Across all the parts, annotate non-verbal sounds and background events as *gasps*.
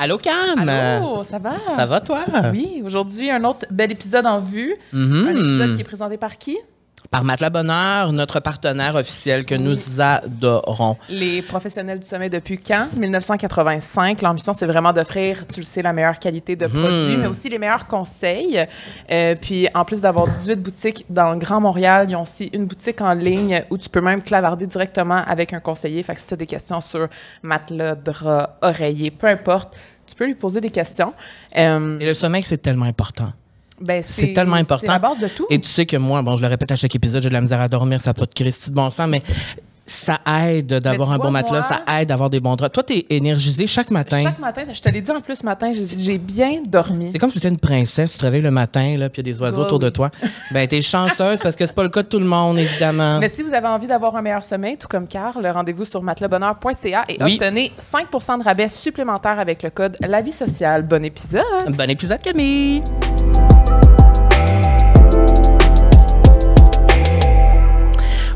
Allô, Cam? Allô, ça va? Ça va, toi? Oui, aujourd'hui, un autre bel épisode en vue. Mhm. Un épisode qui est présenté par qui? Par Matelas Bonheur, notre partenaire officiel que nous adorons. Les professionnels du sommet depuis quand? 1985. L'ambition, c'est vraiment d'offrir, tu le sais, la meilleure qualité de produits, mais aussi les meilleurs conseils. Euh, puis, en plus d'avoir 18 boutiques dans le Grand Montréal, ils ont aussi une boutique en ligne où tu peux même clavarder directement avec un conseiller. Fait que si tu as des questions sur matelas, drap, oreiller, peu importe, tu peux lui poser des questions. Euh, Et le sommeil, c'est tellement important. Ben, C'est tellement important. C'est la base de tout. Et tu sais que moi, bon, je le répète à chaque épisode, j'ai de la misère à dormir, ça n'a pas de Christy de bon sens, mais ça aide d'avoir tu un bon matelas, moi- ça aide d'avoir des bons draps. Toi, t'es énergisé chaque matin. Chaque matin, je te l'ai dit en plus ce matin, j'ai bien dormi. C'est comme si tu étais une princesse, tu te réveilles le matin, là, puis il y a des oiseaux Ouais, autour de toi. *laughs* Ben, t'es chanceuse parce que c'est pas le cas de tout le monde, évidemment. Mais si vous avez envie d'avoir un meilleur sommeil, tout comme Carl, rendez-vous sur matelasbonheur.ca et Oui. obtenez 5 de rabais supplémentaire avec le code La Vie Sociale. Bon épisode! Bon épisode, Camille!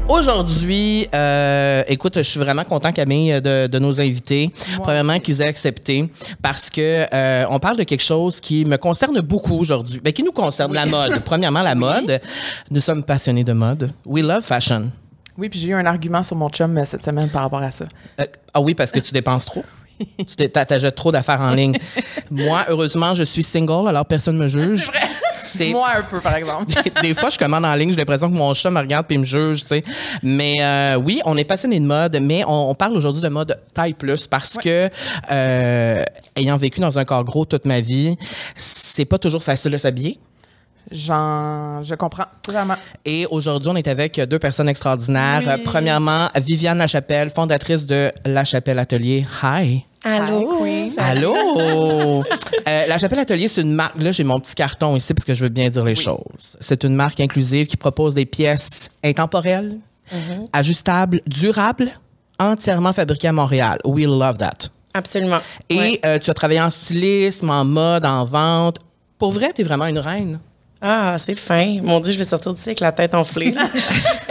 Aujourd'hui, euh, écoute, je suis vraiment content, Camille, de, de nos invités. Premièrement, qu'ils aient accepté parce que euh, on parle de quelque chose qui me concerne beaucoup aujourd'hui. Ben, qui nous concerne, la mode. *laughs* Premièrement, la mode. Nous sommes passionnés de mode. We love fashion. Oui, puis j'ai eu un argument sur mon chum euh, cette semaine par rapport à ça. Euh, ah oui, parce que tu dépenses trop? Tu t'es- t'a- T'achètes trop d'affaires en ligne. *laughs* Moi, heureusement, je suis single, alors personne me juge. C'est Moi, un peu, par exemple. *laughs* des fois, je commande en ligne, j'ai l'impression que mon chat me regarde puis me juge, tu sais. Mais euh, oui, on est passionné de mode, mais on, on parle aujourd'hui de mode taille plus parce que, euh, ayant vécu dans un corps gros toute ma vie, c'est pas toujours facile de s'habiller. J'en, je comprends vraiment. Et aujourd'hui, on est avec deux personnes extraordinaires. Oui. Premièrement, Viviane Lachapelle, fondatrice de Lachapelle Atelier. Hi! Allô? Queen. Allô? *laughs* Euh, la Chapelle Atelier, c'est une marque. Là, j'ai mon petit carton ici parce que je veux bien dire les choses. C'est une marque inclusive qui propose des pièces intemporelles, Mm-hmm. ajustables, durables, entièrement fabriquées à Montréal. We love that. Absolument. Et Ouais. euh, tu as travaillé en stylisme, en mode, en vente. Pour vrai, tu es vraiment une reine. Ah, c'est fin. Mon Dieu, je vais sortir d'ici avec la tête enflée. *laughs*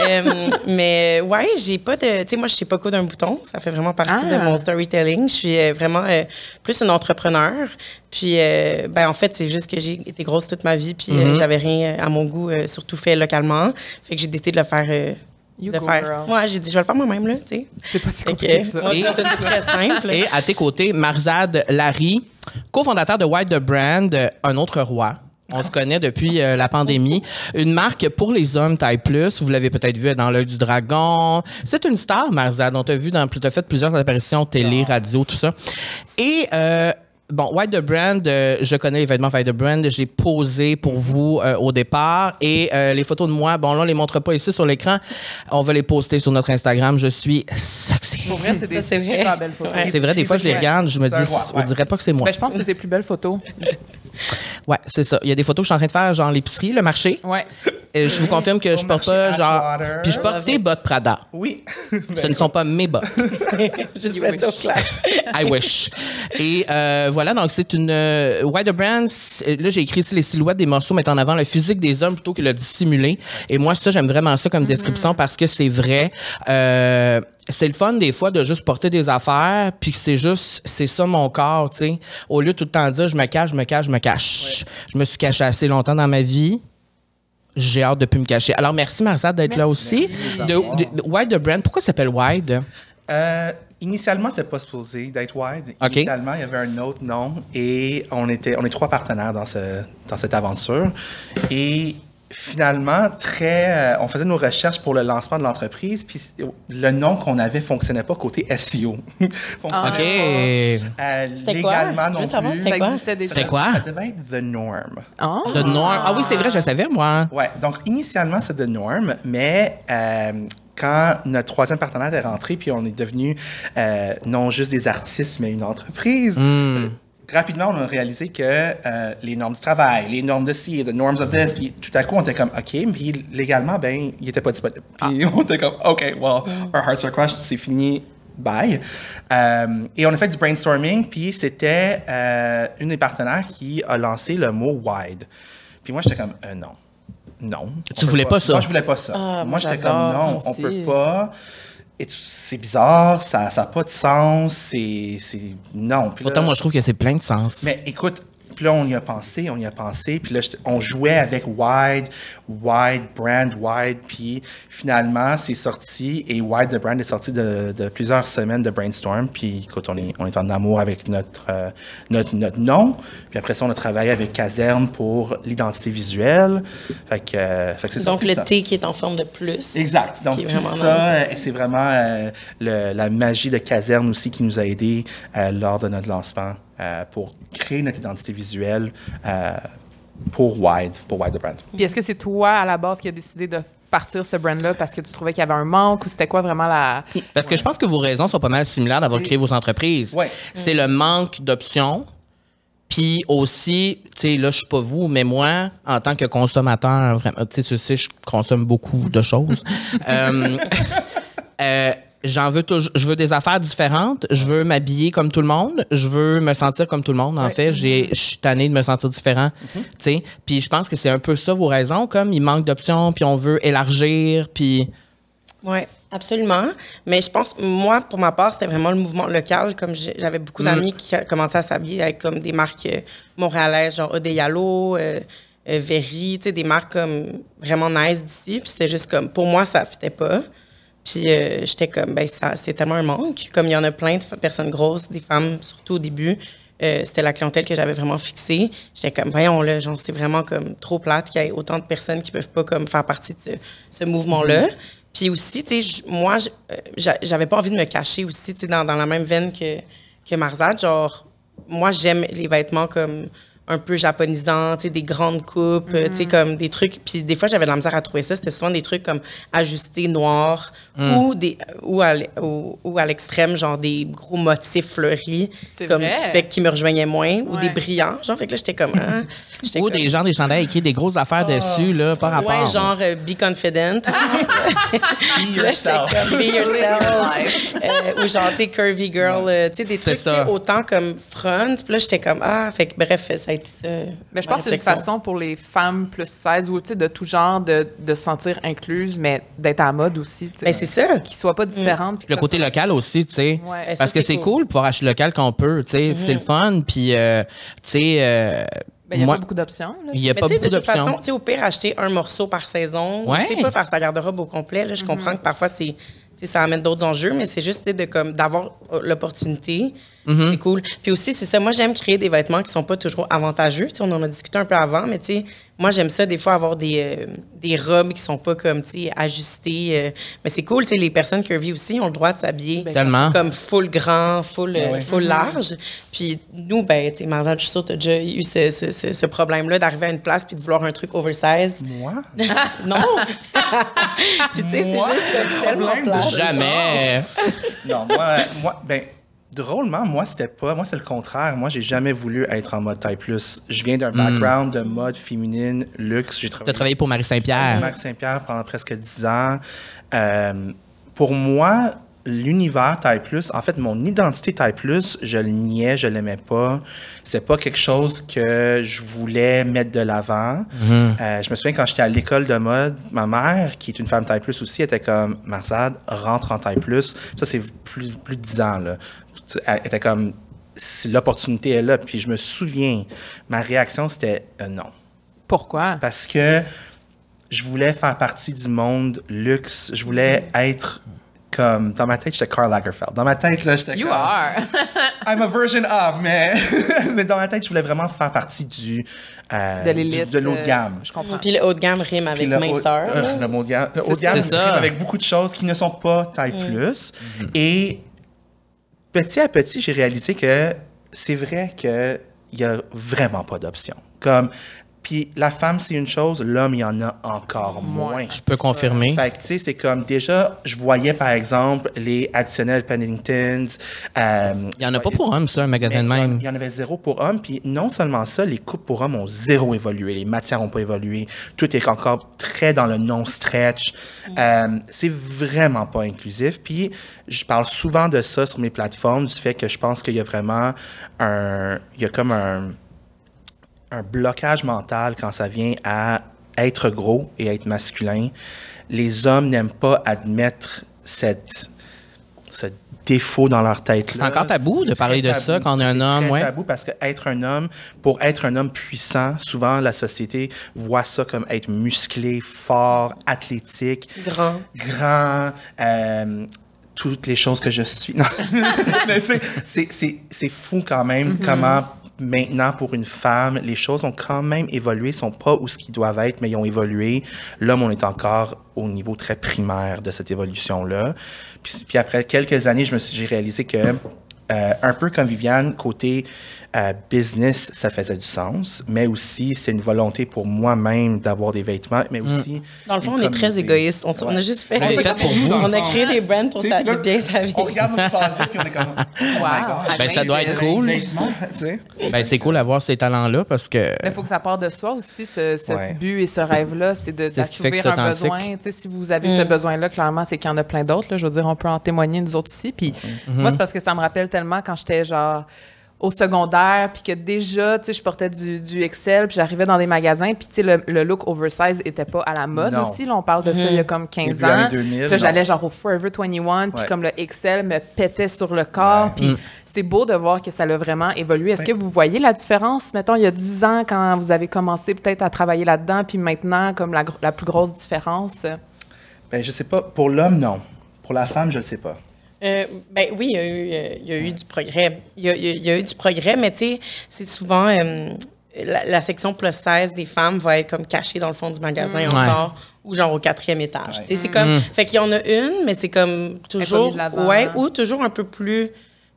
Euh, mais ouais, j'ai pas de. Tu sais, moi, je sais pas quoi d'un bouton. Ça fait vraiment partie Ah. de mon storytelling. Je suis euh, vraiment euh, plus une entrepreneur. Puis, euh, ben, en fait, c'est juste que j'ai été grosse toute ma vie. Puis, euh, j'avais rien à mon goût, euh, surtout fait localement. Fait que j'ai décidé de le faire. euh, You de go, faire. girl. Ouais, j'ai dit, je vais le faire moi-même, là, tu sais. C'est pas si compliqué que ça. ouais, Et- ça, c'est très simple. Et à tes côtés, Marzad Larry, cofondateur de White the Brand, un autre roi. On se connaît depuis euh, la pandémie. Une marque pour les hommes taille plus. Vous l'avez peut-être vu dans l'œil du dragon. C'est une star, Marzad. On t'a vu dans, t'as fait plusieurs apparitions télé, radio, tout ça. Et euh, bon, White the Brand, euh, je connais les vêtements White the Brand. J'ai posé pour vous euh, au départ et euh, les photos de moi. Bon, là, on les montre pas ici sur l'écran. On va les poster sur notre Instagram. Je suis sexy. Pour vrai, c'est des super belles photos. Ouais. C'est vrai, des fois, je les regarde, je me dis, on dirait pas que c'est moi. Ben, je pense que c'est tes plus belles photos. Ouais, c'est ça. Il y a des photos que je suis en train de faire, genre l'épicerie, le marché. Ouais. Je vous confirme que je porte pas, genre. Puis je porte tes bottes Prada. Oui. *laughs* Ce ne sont pas mes bottes. Juste mettre ça au clair. *laughs* I wish. Et euh, voilà, donc c'est une. Euh, Why the Brand, là j'ai écrit ici les silhouettes des morceaux mettent en avant le physique des hommes plutôt que le dissimulé. Et moi, ça, j'aime vraiment ça comme description parce que c'est vrai. Euh, c'est le fun des fois de juste porter des affaires, puis que c'est juste, c'est ça mon corps, tu sais. Au lieu de tout le temps dire je me cache, je me cache, je me cache. Je me suis caché assez longtemps dans ma vie. J'ai hâte de plus me cacher. Alors, merci Marcel d'être là aussi. Merci. De, de- Wide the Brand, pourquoi ça s'appelle Wide? Euh, initialement, c'est pas supposé d'être wide. Initialement, il y avait un autre nom et on était, on est trois partenaires dans ce, dans cette aventure. Et finalement, très, euh, on faisait nos recherches pour le lancement de l'entreprise, puis le nom qu'on avait fonctionnait pas côté SEO. *laughs* Fonctionnait OK. pas, euh, C'était quoi? légalement Je non veux savoir, plus. c'était quoi? C'était quoi? Ça devait être The Norm. Ah. The Norm. Ah oui, c'est vrai, je le savais, moi. Ouais, donc initialement, c'est The Norm, mais euh, quand notre troisième partenaire est rentré, puis on est devenu euh, non juste des artistes, mais une entreprise, euh, rapidement, on a réalisé que euh, les normes du travail, les normes de ci, the norms of this, puis tout à coup, on était comme, OK, puis légalement, ben, il était pas disponible. Puis *laughs* on était comme, OK, well, our hearts are crushed, c'est fini. Bye. Euh, et on a fait du brainstorming, puis c'était euh, une des partenaires qui a lancé le mot wide. Puis moi, j'étais comme, non. Non. Tu On voulais pas ça? Moi, je voulais pas ça. Ah, moi, j'étais comme, non, on aussi. peut pas. C'est bizarre, ça n'a pas de sens, c'est. c'est- Non. Puis là- Pourtant, moi, je trouve que c'est plein de sens. mais écoute, puis là, on y a pensé, on y a pensé, puis là, on jouait avec Wide, Wide, Brand, Wide, puis finalement, c'est sorti, et Wide, the brand, est sorti de, de plusieurs semaines de brainstorm, puis écoute, on est, on est en amour avec notre, euh, notre, notre nom, puis après ça, on a travaillé avec Caserne pour l'identité visuelle, fait que, euh, fait que c'est Donc, le. T qui est en forme de plus. Exact. Donc, tout ça, euh, c'est vraiment euh, le- la magie de Caserne aussi qui nous a aidés lors de notre lancement pour créer notre identité visuelle euh, pour Wide, pour Wide the Brand. Puis est-ce que c'est toi, à la base, qui a décidé de partir ce brand-là parce que tu trouvais qu'il y avait un manque ou c'était quoi vraiment la... Parce que je pense que vos raisons sont pas mal similaires d'avoir créé vos entreprises. Ouais. C'est le manque d'options. Puis aussi, tu sais, là, je suis pas vous, mais moi, en tant que consommateur, vraiment, tu sais, tu sais, je consomme beaucoup de choses. *laughs* Euh, euh, J'en veux toujours, je veux des affaires différentes. Je veux m'habiller comme tout le monde. Je veux me sentir comme tout le monde. En fait, j'ai, je suis tannée de me sentir différent. Tu sais, puis je pense que c'est un peu ça vos raisons. Comme il manque d'options, puis on veut élargir, puis Oui, absolument. Mais je pense, moi, pour ma part, c'était vraiment le mouvement local. Comme j'avais beaucoup d'amis qui commençaient à s'habiller avec comme des marques euh, montréalaises, genre Odeyalo, euh, euh, Very, tu sais, des marques comme vraiment nice d'ici. Puis c'était juste comme, pour moi, ça ne fitait pas. Puis euh, j'étais comme, ben, ça, c'est tellement un manque. Comme il y en a plein de personnes grosses, des femmes, surtout au début. euh, c'était la clientèle que j'avais vraiment fixée. J'étais comme, voyons, là, genre, c'est vraiment comme trop plate qu'il y ait autant de personnes qui peuvent pas comme faire partie de ce, ce mouvement-là. Puis aussi, tu sais, moi, euh, j'a- j'avais pas envie de me cacher aussi, tu sais, dans, dans la même veine que, que Marzad. Genre, moi, j'aime les vêtements comme un peu japonisants, tu sais, des grandes coupes, euh, tu sais, comme des trucs. Puis des fois, j'avais de la misère à trouver ça. C'était souvent des trucs comme ajustés noirs ou, des, ou à, ou, ou à l'extrême, genre des gros motifs fleuris. Comme, vrai. Fait, qui me rejoignaient moins. Ou des brillants. Genre, fait que là, j'étais comme... hein, *laughs* ou comme- des gens des chandails écrits des grosses affaires dessus là, par rapport. Ouais, genre euh, be confident. *laughs* Be Là, comme be *laughs* yourself. Euh, ou genre, tu sais, curvy girl, tu sais, des trucs, autant comme front. Puis là, j'étais comme, ah, fait que bref, ça a été ça. Mais je pense que c'est une façon pour les femmes plus 16 ou de tout genre de, de se sentir incluses, mais d'être à la mode aussi. tu sais. Ben, c'est ça. Qu'ils soient pas différentes. que Le côté soit- local aussi, tu sais. Ouais. Ça, Parce que c'est cool. cool de pouvoir acheter local quand on peut, tu sais. C'est le fun. Puis, euh, tu sais, euh, Ben, il n'y a moi, pas beaucoup d'options. il n'y a Mais pas beaucoup de toute façon, d'options. tu sais, au pire, acheter un morceau par saison. Ouais. Tu sais, pas faire sa garde-robe au complet. Là, je comprends que parfois, c'est, ça amène d'autres enjeux, mais c'est juste de, comme, d'avoir euh, l'opportunité. C'est cool. Puis aussi, c'est ça. Moi, j'aime créer des vêtements qui sont pas toujours avantageux. Tu sais, on en a discuté un peu avant, mais tu sais, moi, j'aime ça, des fois, avoir des, euh, des robes qui sont pas comme, tu sais, ajustées. euh, mais c'est cool, tu sais, les personnes curvy aussi ont le droit de s'habiller. Tellement. Comme full grand, full, euh, ouais. full large. Puis nous, ben, tu sais, Marzal, je suis sûre que tu as déjà eu ce, ce, ce, ce problème-là d'arriver à une place puis de vouloir un truc oversize. Moi? *laughs* non! *laughs* puis tu sais, c'est juste tellement. Jamais. Non, moi, moi, ben, drôlement, moi, c'était pas. Moi, c'est le contraire. Moi, j'ai jamais voulu être en mode taille plus. Je viens d'un background de mode féminine, luxe. J'ai Tu as travaillé travaillé pour Marie Saint-Pierre. Max Saint-Pierre pendant presque 10 ans. Euh, pour moi, l'univers taille plus, en fait, mon identité taille plus, je le niais, je l'aimais pas. C'est pas quelque chose que je voulais mettre de l'avant. Euh, je me souviens quand j'étais à l'école de mode, ma mère, qui est une femme taille plus aussi, était comme Marzad, rentre en taille plus. Ça, c'est plus, plus de 10 ans, là. Elle était comme si l'opportunité est là. Puis je me souviens, ma réaction, c'était euh, non Pourquoi? parce que je voulais faire partie du monde luxe. Je voulais être comme. Dans ma tête, j'étais Karl Lagerfeld. Dans ma tête, là, j'étais You comme. are. *laughs* I'm a version of, mais. *laughs* mais dans ma tête, je voulais vraiment faire partie du. euh, de De l'autre euh, gamme. Je comprends. Puis le haut de gamme rime avec le haut- minceur. euh, le mot de gamme, le haut de gamme rime avec beaucoup de choses qui ne sont pas taille plus. Et petit à petit, j'ai réalisé que c'est vrai qu'il n'y a vraiment pas d'option. Comme, puis la femme, c'est une chose, l'homme, il y en a encore moins. Je peux confirmer. Fait que, tu sais, c'est comme déjà, je voyais par exemple les additionnels Penningtons. euh, Il n'y en a pas pour hommes, ça, un magasin de même. Il y en avait zéro pour hommes. Puis non seulement ça, les coupes pour hommes ont zéro évolué. Les matières n'ont pas évolué. Tout est encore très dans le non-stretch. Euh, c'est vraiment pas inclusif. Puis je parle souvent de ça sur mes plateformes, du fait que je pense qu'il y a vraiment un... Il y a comme un un blocage mental quand ça vient à être gros et être masculin. Les hommes n'aiment pas admettre cette, ce défaut dans leur tête. C'est encore tabou de parler de ça quand on est un homme, C'est ouais. tabou parce que être un homme, pour être un homme puissant, souvent la société voit ça comme être musclé, fort, athlétique, Grand. grand, euh, toutes les choses que je suis. Non. *laughs* Mais tu sais, c'est- fou quand même comment maintenant pour une femme, les choses ont quand même évolué, sont pas où ce qu'ils doivent être, mais ils ont évolué. L'homme, on est encore au niveau très primaire de cette évolution-là. Puis, après quelques années, je me suis, j'ai réalisé que euh, un peu comme Viviane, côté euh, business, ça faisait du sens, mais aussi c'est une volonté pour moi-même d'avoir des vêtements, mais aussi. Dans le fond, on est très égoïste. On, on a juste fait. Fait pour *laughs* vous. On a créé des brands pour ça, là, bien sa vie. On regarde notre passé puis on est comme. Oh my God. Ben, ça doit être cool. *laughs* Ben, c'est cool d'avoir ces talents-là parce que. Mais il faut que ça parte de soi aussi, ce, ce Ouais. but et ce rêve-là, c'est de C'est ce qui fait que d'assouvir c'est un besoin. Si vous avez ce besoin-là, clairement, c'est qu'il y en a plein d'autres. Je veux dire, on peut en témoigner nous autres aussi. Puis moi, c'est parce que ça me rappelle tellement quand j'étais genre au secondaire, puis que déjà, tu sais, je portais du, du Excel, puis j'arrivais dans des magasins, puis tu sais, le, le look oversize était pas à la mode Non. aussi. Là, on parle de ça il y a comme 15 Début ans. années 2000, Puis là, j'allais genre au Forever 21, puis comme le Excel me pétait sur le corps, Ouais. puis c'est beau de voir que ça l'a vraiment évolué. Est-ce que vous voyez la différence, mettons, il y a 10 ans, quand vous avez commencé peut-être à travailler là-dedans, puis maintenant, comme la, la plus grosse différence? Ben, je sais pas. Pour l'homme, non. Pour la femme, je le sais pas. Euh, ben oui, il y, a eu, euh, il y a eu du progrès. Il y a, il y eu du progrès, mais tu sais, c'est souvent euh, la, la section plus 16 des femmes va être comme cachée dans le fond du magasin Ouais. encore ou genre au quatrième étage. Tu sais, c'est comme, fait qu'il y en a une, mais c'est comme toujours, ouais, ou toujours un peu plus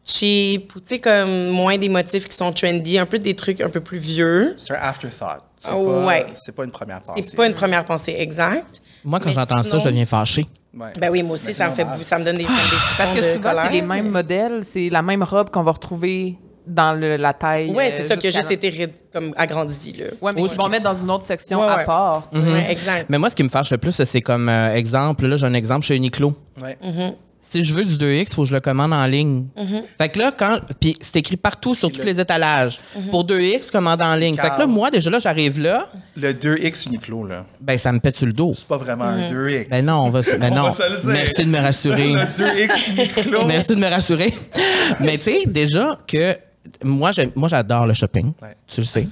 cheap, ou tu sais comme moins des motifs qui sont trendy, un peu des trucs un peu plus vieux. C'est un afterthought. C'est Ah, pas, ouais. c'est pas une première pensée. C'est pas une première pensée exacte. Moi, quand j'entends ça, je deviens fâchée. Ouais. Ben oui, moi aussi, Mais ça me fait, ça me donne des, des frissons Parce que de souvent, c'est les mêmes mais- modèles, c'est la même robe qu'on va retrouver dans le- la taille. Ouais, euh, c'est ça qui a juste été comme agrandi là. Ouais, mais ils vont mettre dans une autre section Ouais, à part. exact. Mais moi, ce qui me fâche le plus, c'est comme euh, exemple, là, j'ai un exemple chez Uniqlo. Ouais. Si je veux du 2X, il faut que je le commande en ligne. Mm-hmm. Fait que là, quand. Puis c'est écrit partout sur tous les étalages. Mm-hmm. Pour 2X, commande en ligne. Fait que là, moi, déjà là, j'arrive là, Le 2X Uniqlo, là. ben ça me pète sur le dos. C'est pas vraiment un 2X. Ben non, on va, ben *laughs* On non. va se. Merci de me rassurer. Le 2X Uniqlo. *laughs* Merci de me rassurer. Mais tu sais, déjà que moi, j'aime- moi j'adore le shopping. Ouais. Tu le sais.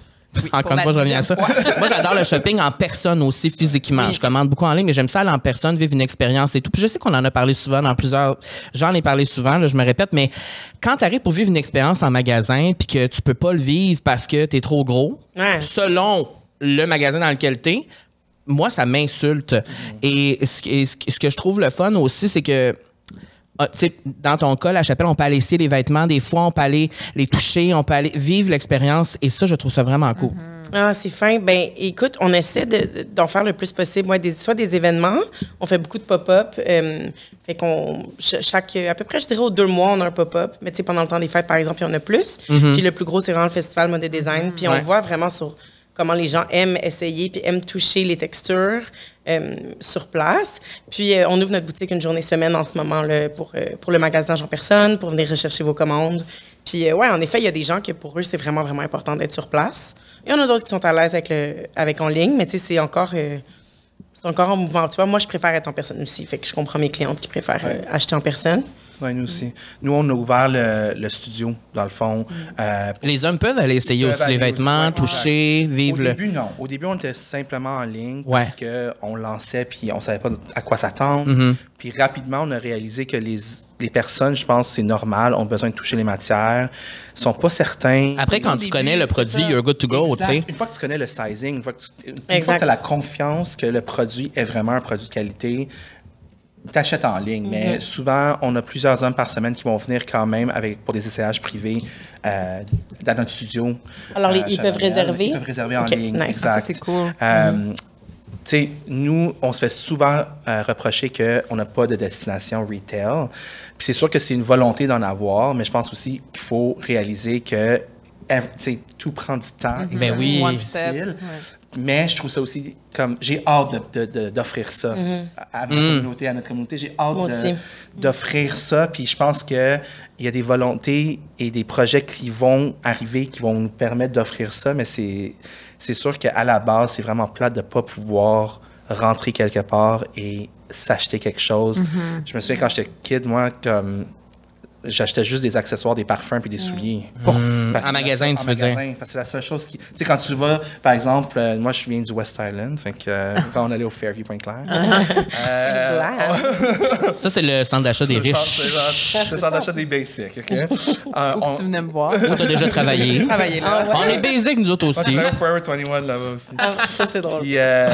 Encore une fois, je reviens à ça. moi, j'adore le shopping en personne aussi, physiquement. Je commande beaucoup en ligne, mais j'aime ça aller en personne, vivre une expérience et tout. Puis je sais qu'on en a parlé souvent dans plusieurs. J'en ai parlé souvent, là, je me répète, mais quand tu arrives pour vivre une expérience en magasin puis que tu peux pas le vivre parce que tu es trop gros, Ouais. selon le magasin dans lequel tu es, moi, ça m'insulte. Et ce, et ce- ce que je trouve le fun aussi, c'est que ah, dans ton cas, la chapelle, on peut aller essayer les vêtements. Des fois, on peut aller les toucher, on peut aller vivre l'expérience. Et ça, je trouve ça vraiment cool. Ah, c'est fin. Ben, écoute, on essaie de- d'en faire le plus possible. Ouais, des, soit des événements, on fait beaucoup de pop-up. euh, fait qu'on, ch- chaque, à peu près, je dirais, aux deux mois, on a un pop-up. Mais tu sais, pendant le temps des fêtes, par exemple, il y en a plus. Puis le plus gros, c'est vraiment le festival Mode et Design. Puis Ouais. on voit vraiment sur comment les gens aiment essayer puis aiment toucher les textures euh, sur place. Puis euh, on ouvre notre boutique une journée semaine en ce moment là, pour, euh, pour le magasinage en personne, pour venir rechercher vos commandes. Puis euh, ouais, en effet, il y a des gens que pour eux, c'est vraiment, vraiment important d'être sur place. Il y en a d'autres qui sont à l'aise avec, le, avec en ligne, mais tu sais, c'est encore, euh, c'est encore en mouvement. Tu vois, moi, je préfère être en personne aussi. Fait que je comprends mes clientes qui préfèrent euh, acheter en personne. Ouais, nous aussi. Nous, on a ouvert le, le studio, dans le fond. Euh, Les hommes peuvent aller essayer aussi les vêtements, aussi, toucher, Au vivre le. début, non. Au début, on était simplement en ligne Ouais. parce qu'on lançait puis on savait pas à quoi s'attendre. Mm-hmm. Puis rapidement, on a réalisé que les, les personnes, je pense, c'est normal, ont besoin de toucher les matières, sont pas certains. Après, quand Au tu début, connais le produit, you're good to go, tu sais. Une fois que tu connais le sizing, une fois que tu une Exact. fois que as la confiance que le produit est vraiment un produit de qualité, t'achètes en ligne. Mais souvent, on a plusieurs hommes par semaine qui vont venir quand même avec, pour des essayages privés euh, dans notre studio. Alors, les- euh, ils peuvent réserver? Ils peuvent réserver en ligne. nice. Exact. C'est cool. Euh, Tu sais, nous, on se fait souvent euh, reprocher qu'on n'a pas de destination retail. Puis c'est sûr que c'est une volonté d'en avoir, mais je pense aussi qu'il faut réaliser que eh, tu tout prend du temps. et Ben c'est oui. One difficile. ouais. Mais je trouve ça aussi comme j'ai hâte de- de- de- d'offrir ça à, à ma communauté, à notre communauté. J'ai hâte Moi de- aussi. d'offrir ça. Puis je pense que il y a des volontés et des projets qui vont arriver, qui vont nous permettre d'offrir ça. Mais c'est c'est sûr qu'à la base, c'est vraiment plate de ne pas pouvoir rentrer quelque part et s'acheter quelque chose. Je me souviens quand j'étais kid, moi, comme j'achetais juste des accessoires, des parfums puis des souliers. Parce que En magasin, seule- tu en veux dire. magasin, Parce que c'est la seule chose qui. Tu sais, quand tu vas, par exemple, euh, moi, je viens du West Island, fait que euh, *laughs* quand on allait au Fairview Pointe-Claire. *laughs* Glad. *laughs* Ça, c'est le centre d'achat des C'est le centre- riches. c'est C'est ça d'achat des basics, OK? Euh, Où on- que tu venais me voir. Où t'as déjà travaillé. Là. Ah On est basic, nous autres Moi, aussi. au Forever 21 là-bas aussi. Ah, ça, c'est drôle. Puis, euh,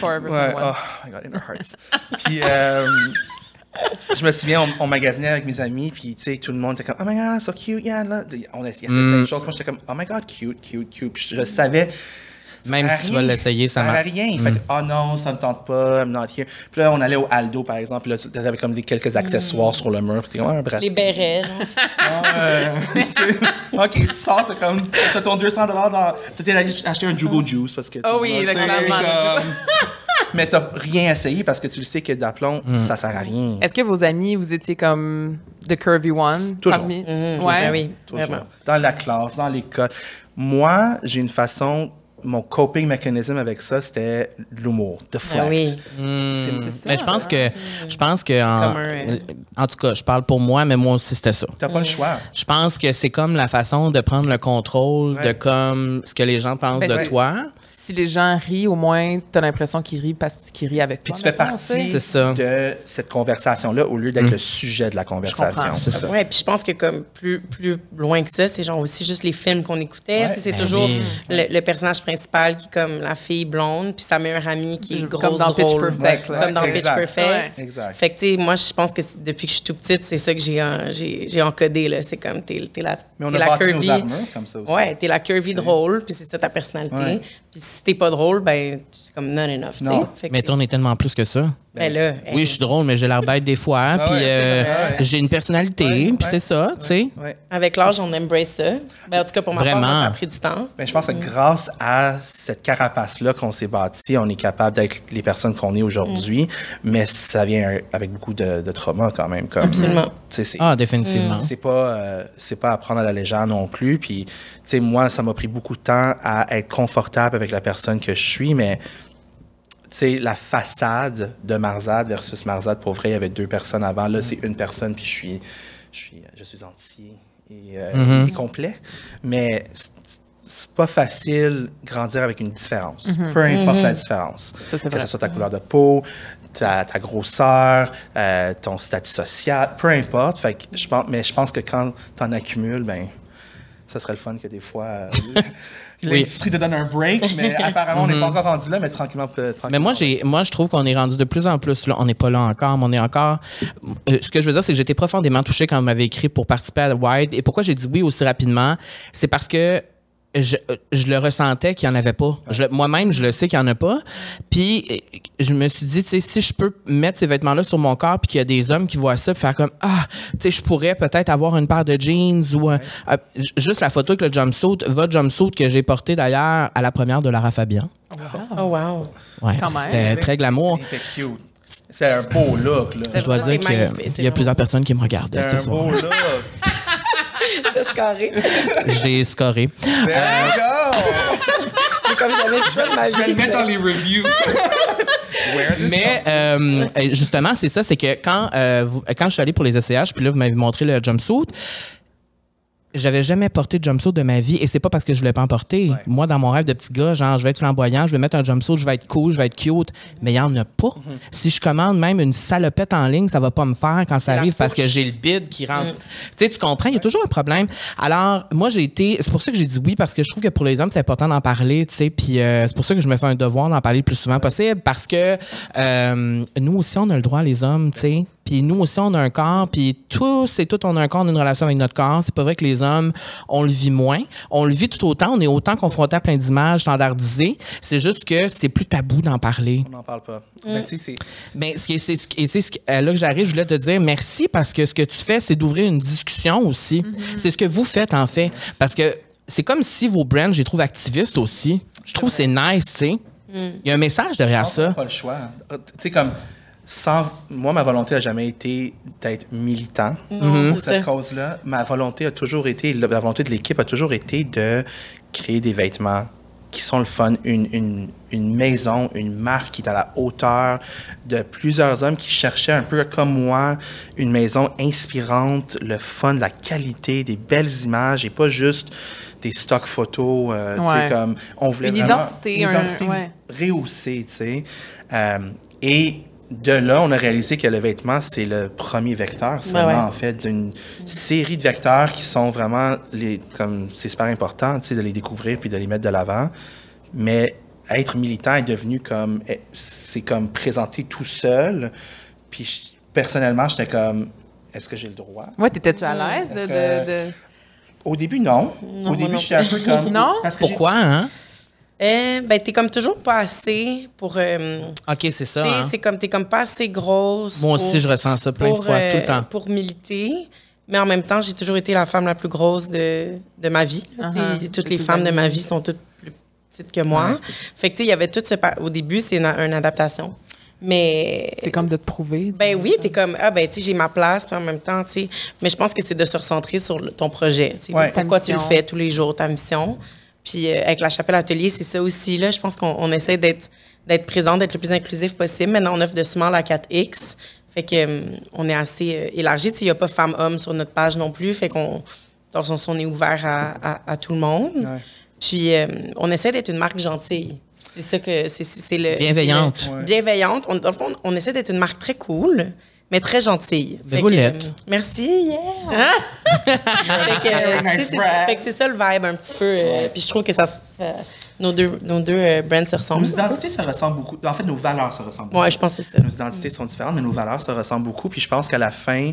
Forever Ouais, 21. oh my god, it hurts. puis, euh, je me souviens, on, on magasinait avec mes amis, puis, tu sais, tout le monde était comme, oh my god, so cute, yeah, là. On essayait plein de choses. Moi, j'étais comme, oh my god, cute, cute, cute. Puis, je, je savais. Même si tu vas l'essayer, ça ça sert à rien. Fait que, oh non, ça me tente pas, I'm not here. Puis là, on allait au Aldo, par exemple, puis là, tu avais comme des, quelques accessoires sur le mur, puis t'es comme, ah, un bracelet. Les bérets. Tu sais, *laughs* ok, tu sors, t'as comme, t'as ton 200 dans, t'as allé acheter un Jugo Juice parce que. Oh tu oui, le clairement, comme- Mais t'as rien essayé parce que tu le sais que d'aplomb, ça sert à rien. Est-ce que vos amis, vous étiez comme The Curvy One? Toujours. parmi- Mhm, Ouais. ah oui, Toujours. Dans la classe, dans l'école. Moi, j'ai une façon, mon coping mécanisme avec ça, c'était l'humour, de flex. Ah oui. C'est ça. Mais je pense que, je pense que, en, Comme un- en tout cas, je parle pour moi, mais moi aussi c'était ça. T'as pas le choix. Je pense que c'est comme la façon de prendre le contrôle de comme ce que les gens pensent Ben, de ouais. toi. Si les gens rient, au moins, t'as l'impression qu'ils rient parce qu'ils rient avec Puis toi. tu fais partie. C'est ça. de cette conversation-là au lieu d'être le sujet de la conversation. comprends. C'est ça. Ouais, puis je pense que comme plus, plus loin que ça, c'est genre aussi juste les films qu'on écoutait. Ouais. Tu sais, c'est Ben toujours oui. le, le personnage principal qui est comme la fille blonde, puis sa meilleure amie qui est Comme grosse dans Pitch. Perfect. Comme dans Exact. Pitch Perfect. Ouais. Exact. Fait que, tu sais, moi, je pense que depuis que je suis tout petite, c'est ça que j'ai j'ai encodé, là. C'est comme, t'es t'es la, Mais on t'es a la bâti curvy. nos armures comme ça aussi. Ouais, t'es la curvy drôle, puis c'est ça ta personnalité. Puis si t'es pas drôle, ben, c'est comme not enough, tu sais. Non. Fait que Mais tu sais, on est tellement plus que ça. ben là, Oui, hey, je suis drôle, mais j'ai l'air bête des fois. puis ouais, c'est euh, ouais. j'ai une personnalité, Ouais, puis ouais. c'est ça, tu sais. Ouais. avec l'âge, on embrace ça. Ben, en tout cas, pour ma part, Vraiment. moi, ça a pris du temps. Ben, je pense que grâce à cette carapace-là qu'on s'est bâtie, on est capable d'être les personnes qu'on est aujourd'hui, mais ça vient avec beaucoup de, de trauma quand même. Comme, Absolument. C'est- Ah, définitivement. c'est pas euh, c'est pas à prendre à la légère non plus puis tu sais moi ça m'a pris beaucoup de temps à être confortable avec la personne que je suis mais tu sais la façade de Marzad versus Marzad pour vrai il y avait deux personnes avant. Là c'est une personne puis je suis je suis je suis entier et, euh, et complet. Mais c'est- c'est pas facile grandir avec une différence, peu importe la différence. Ça, c'est que ce soit ta couleur de peau, ta, ta grosseur, euh, ton statut social, peu importe. Fait que je pense, mais je pense que quand tu en accumules, ben, ça serait le fun que des fois, euh, l'industrie te donne un break, mais *laughs* apparemment, on n'est pas encore rendu là, mais tranquillement. tranquillement. Mais moi, j'ai, moi, je trouve qu'on est rendu de plus en plus là. On n'est pas là encore, mais on est encore. Euh, ce que je veux dire, c'est que j'étais profondément touchée quand vous m'avez écrit pour participer à Wide. Et pourquoi j'ai dit oui aussi rapidement, c'est parce que je, je le ressentais qu'il n'y en avait pas. Moi-même, je le sais qu'il n'y en a pas. Puis, euh, je me suis dit, tu sais, si je peux mettre ces vêtements-là sur mon corps, puis qu'il y a des hommes qui voient ça, puis faire comme, ah, tu sais, je pourrais peut-être avoir une paire de jeans ou un- euh, j- juste la photo avec le jumpsuit, votre jumpsuit que j'ai porté d'ailleurs à la première de Lara Fabian. Oh, wow. Ouais, Quand même. c'était très glamour. C'était cute. C'est un beau look, là. Je dois dire qu'il y a plusieurs personnes qui me regardaient C'est ce un beau look. *laughs* J'ai scoré. There you go! J'ai comme jamais vu ça de ma Je vais le mettre dans les reviews. Mais euh, euh, justement, c'est ça, c'est que quand, euh, vous- quand je suis allée pour les essayages, puis là, vous m'avez montré le jumpsuit, j'avais jamais porté de jumpsuit de ma vie et c'est pas parce que je voulais pas en porter. Moi, dans mon rêve de petit gars, genre, je vais être flamboyant, je vais mettre un jumpsuit, je vais être cool, je vais être cute, mais il y en a pas. Si je commande même une salopette en ligne, ça va pas me faire quand ça arrive parce que j'ai le bide qui rentre. Tu sais, tu comprends, il y a toujours un problème. Alors, moi, j'ai été, c'est pour ça que j'ai dit oui parce que je trouve que pour les hommes, c'est important d'en parler, tu sais, puis euh, c'est pour ça que je me fais un devoir d'en parler le plus souvent possible parce que euh, nous aussi, on a le droit, les hommes, tu sais. Puis nous aussi, on a un corps, puis tous et toutes, on a un corps, on a une relation avec notre corps. C'est pas vrai que les hommes, on le vit moins. On le vit tout autant. On est autant confronté à plein d'images standardisées. C'est juste que c'est plus tabou d'en parler. On n'en parle pas. Mais tu sais, c'est. Là que j'arrive, je voulais te dire merci parce que ce que tu fais, c'est d'ouvrir une discussion aussi. C'est ce que vous faites, en fait. Parce que c'est comme si vos brands, je les trouve activistes aussi. Je trouve que c'est nice, tu sais. Il y a un message derrière pense qu'on n'a ça. pas le choix. Euh, Tu sais, comme, sans, moi, ma volonté n'a jamais été d'être militant Non, pour cette cause-là. Ma volonté a toujours été, la volonté de l'équipe a toujours été de créer des vêtements qui sont le fun, une, une, une maison, une marque qui est à la hauteur de plusieurs hommes qui cherchaient un peu comme moi une maison inspirante, le fun, la qualité, des belles images et pas juste des stock photos. euh, Ouais. comme on voulait Une vraiment identité, une un- identité ouais. rehaussée, tu sais. Euh, et de là, on a réalisé que le vêtement, c'est le premier vecteur. C'est vraiment, ouais. en fait, d'une série de vecteurs qui sont vraiment, les, comme c'est super important, tu sais, de les découvrir puis de les mettre de l'avant. Mais être militant est devenu comme, eh, c'est comme présenter tout seul. Puis je- personnellement, j'étais comme, est-ce que j'ai le droit? Ouais, t'étais-tu à l'aise de, Au début, non. Non, Au début, non j'étais un peu comme. Non? parce que Pourquoi, hein? Eh, ben, t'es comme toujours pas assez pour. euh, OK, c'est ça. hein? c'est comme, t'es comme pas assez grosse. Moi pour- aussi, je ressens ça plein de fois, euh, tout le temps. Pour militer. Mais en même temps, j'ai toujours été la femme la plus grosse de, de ma vie. Uh-huh. Toutes les femmes de ma vie sont toutes plus petites que moi. Fait que, tu sais, il y avait tout ce... Au début, c'est une, une adaptation. Mais... C'est comme de te prouver. Ben oui, t'es comme, ah ben, tu sais, j'ai ma place, puis en même temps, tu sais. Mais je pense que c'est de se recentrer sur le- ton projet. Ouais. Pourquoi tu le fais tous les jours, ta mission. Puis euh, avec la chapelle atelier, c'est ça aussi, là. Je pense qu'on on essaie d'être d'être présent, d'être le plus inclusif possible. Maintenant, on offre de small à 4X. Fait que euh, on est assez euh, élargi. Tu sais, il n'y a pas femmes-hommes sur notre page non plus. Fait qu'on dans le sens, on est ouvert à, à- à tout le monde. Ouais. Puis euh, on essaie d'être une marque gentille. C'est ça que c'est le Bienveillante. c'est le- Ouais. Bienveillante. On, dans le fond, on essaie d'être une marque très cool, mais très gentille. Fait vous que, l'êtes. euh, merci, yeah. fait que, euh, Nice c'est- brag. fait que c'est ça le vibe un petit peu. euh, puis je trouve que ça, ça- nos deux, nos deux euh, brands se ressemblent. Nos identités se ressemblent beaucoup. En fait, nos valeurs se ressemblent beaucoup. Ouais, je pense que c'est ça. Nos identités sont différentes, mais nos valeurs se ressemblent beaucoup. Puis je pense qu'à la fin,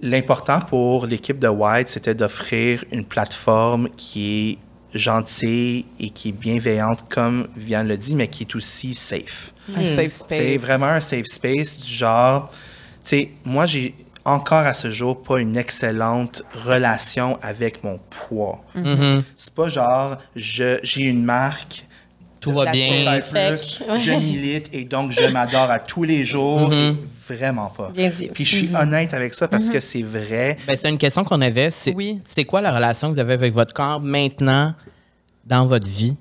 l'important pour l'équipe de White, c'était d'offrir une plateforme qui est gentille et qui est bienveillante, comme Viviane le dit, mais qui est aussi safe. Un safe space. C'est vraiment un safe space du genre, tu sais, moi, j'ai encore à ce jour pas une excellente relation avec mon poids. C'est pas genre, je- j'ai une marque, Tout va bien. Plus, *laughs* je milite et donc je m'adore à tous les jours. Vraiment pas. Bien dit. Puis je suis honnête avec ça parce que c'est vrai. Ben, c'était une question qu'on avait. C'est Oui. c'est quoi la relation que vous avez avec votre corps maintenant, dans votre vie,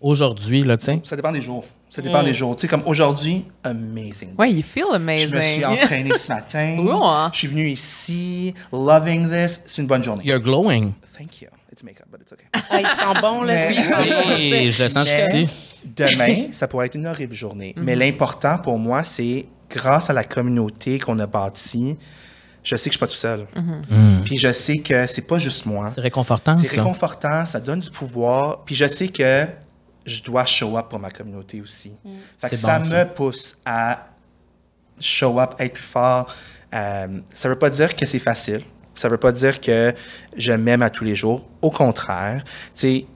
aujourd'hui, là, tu sais? Ça dépend des jours. Ça dépend des jours. Tu sais, comme aujourd'hui, amazing. Ouais, you feel Je amazing. me suis entraîné ce matin. *laughs* Ouais. Je suis venu ici, loving this. C'est une bonne journée. You're glowing. Thank you. It's makeup, but it's okay. *laughs* Ah, il sent bon, là. Mais-. *laughs* Oui, je le sens Mais ici. Demain, ça pourrait être une horrible journée. Mais l'important pour moi, c'est grâce à la communauté qu'on a bâtie, je sais que je suis pas tout seul. Puis je sais que c'est pas juste moi. C'est réconfortant, C'est réconfortant, ça donne du pouvoir. Puis je sais que je dois show up pour ma communauté aussi. Fait que C'est ça me ça. pousse à show up, être plus fort. Euh, ça veut pas dire que c'est facile. Ça veut pas dire que je m'aime à tous les jours. Au contraire, tu sais,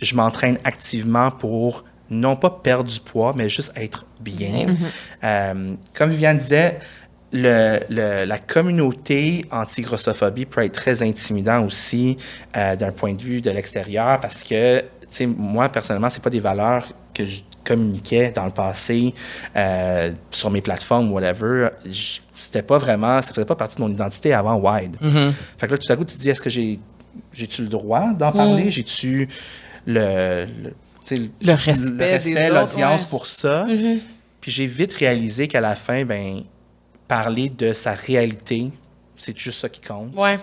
je m'entraîne activement pour non pas perdre du poids, mais juste être bien. Euh, comme Viviane disait, le, le- la communauté anti-grossophobie peut être très intimidant aussi euh, d'un point de vue de l'extérieur parce que, tu sais, moi, personnellement, c'est pas des valeurs que je communiquais dans le passé euh, sur mes plateformes, whatever. C'était pas vraiment, ça faisait pas partie de mon identité avant Wide. Fait que là, tout à coup, tu te dis, est-ce que j'ai, j'ai-tu le droit d'en parler? J'ai-tu le, le, sais, Le respect l'audience ouais. pour ça? Puis j'ai vite réalisé qu'à la fin, ben, parler de sa réalité, c'est juste ça qui compte. Ouais.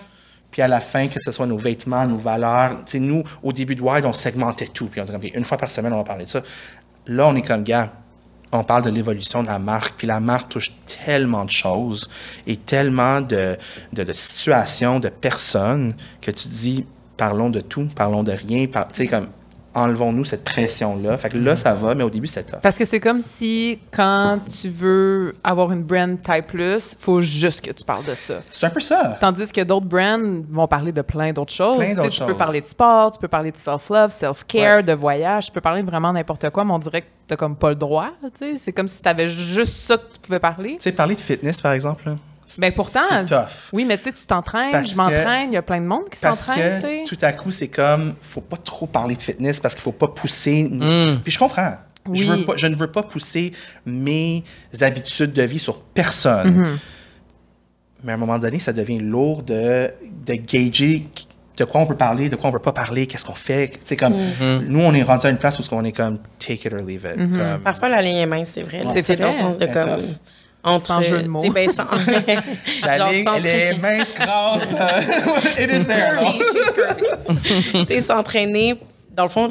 Puis à la fin, que ce soit nos vêtements, nos valeurs, tu sais, nous, au début de Wide, on segmentait tout. Puis on disait, une fois par semaine, on va parler de ça. Là, on est comme, gars, on parle de l'évolution de la marque. Puis la marque touche tellement de choses et tellement de, de, de situations, de personnes que tu dis, parlons de tout, parlons de rien. par- Tu sais, comme, enlevons-nous cette pression-là. Fait que là, ça va, mais au début, c'était tough. Parce que c'est comme si quand tu veux avoir une brand taille plus, faut juste que tu parles de ça. C'est un peu ça. Tandis que d'autres brands vont parler de plein d'autres choses. Plein Tu sais, d'autres tu peux choses. parler de sport, tu peux parler de self-love, self-care, Ouais. de voyage, tu peux parler de vraiment n'importe quoi, mais on dirait que t'as comme pas le droit. tu sais. C'est comme si t'avais juste ça que tu pouvais parler. Tu sais, parler de fitness, par exemple, là, Ben pourtant, c'est tough. oui, mais tu sais, tu t'entraînes, Parce je m'entraîne, il y a plein de monde qui Parce s'entraîne, tu que sais. tout à coup, c'est comme, faut pas trop parler de fitness parce qu'il faut pas pousser. Puis je comprends. Je, Mm. Veux pas- je ne veux pas pousser mes habitudes de vie sur personne. Mm-hmm. Mais à un moment donné, ça devient lourd de, de gager de quoi on peut parler, de quoi on peut pas parler, qu'est-ce qu'on fait. C'est comme, Mm-hmm. nous, on est rendu à une place où on est comme, take it or leave it. Comme- Parfois, la ligne est mince, c'est vrai. C'est vrai. sens de comme. tough. Entre, Sans jeu de mots. ben, sans- *laughs* *laughs* La genre, ligne, elle est mince, grasse. it is there. tu s'entraîner, dans le fond,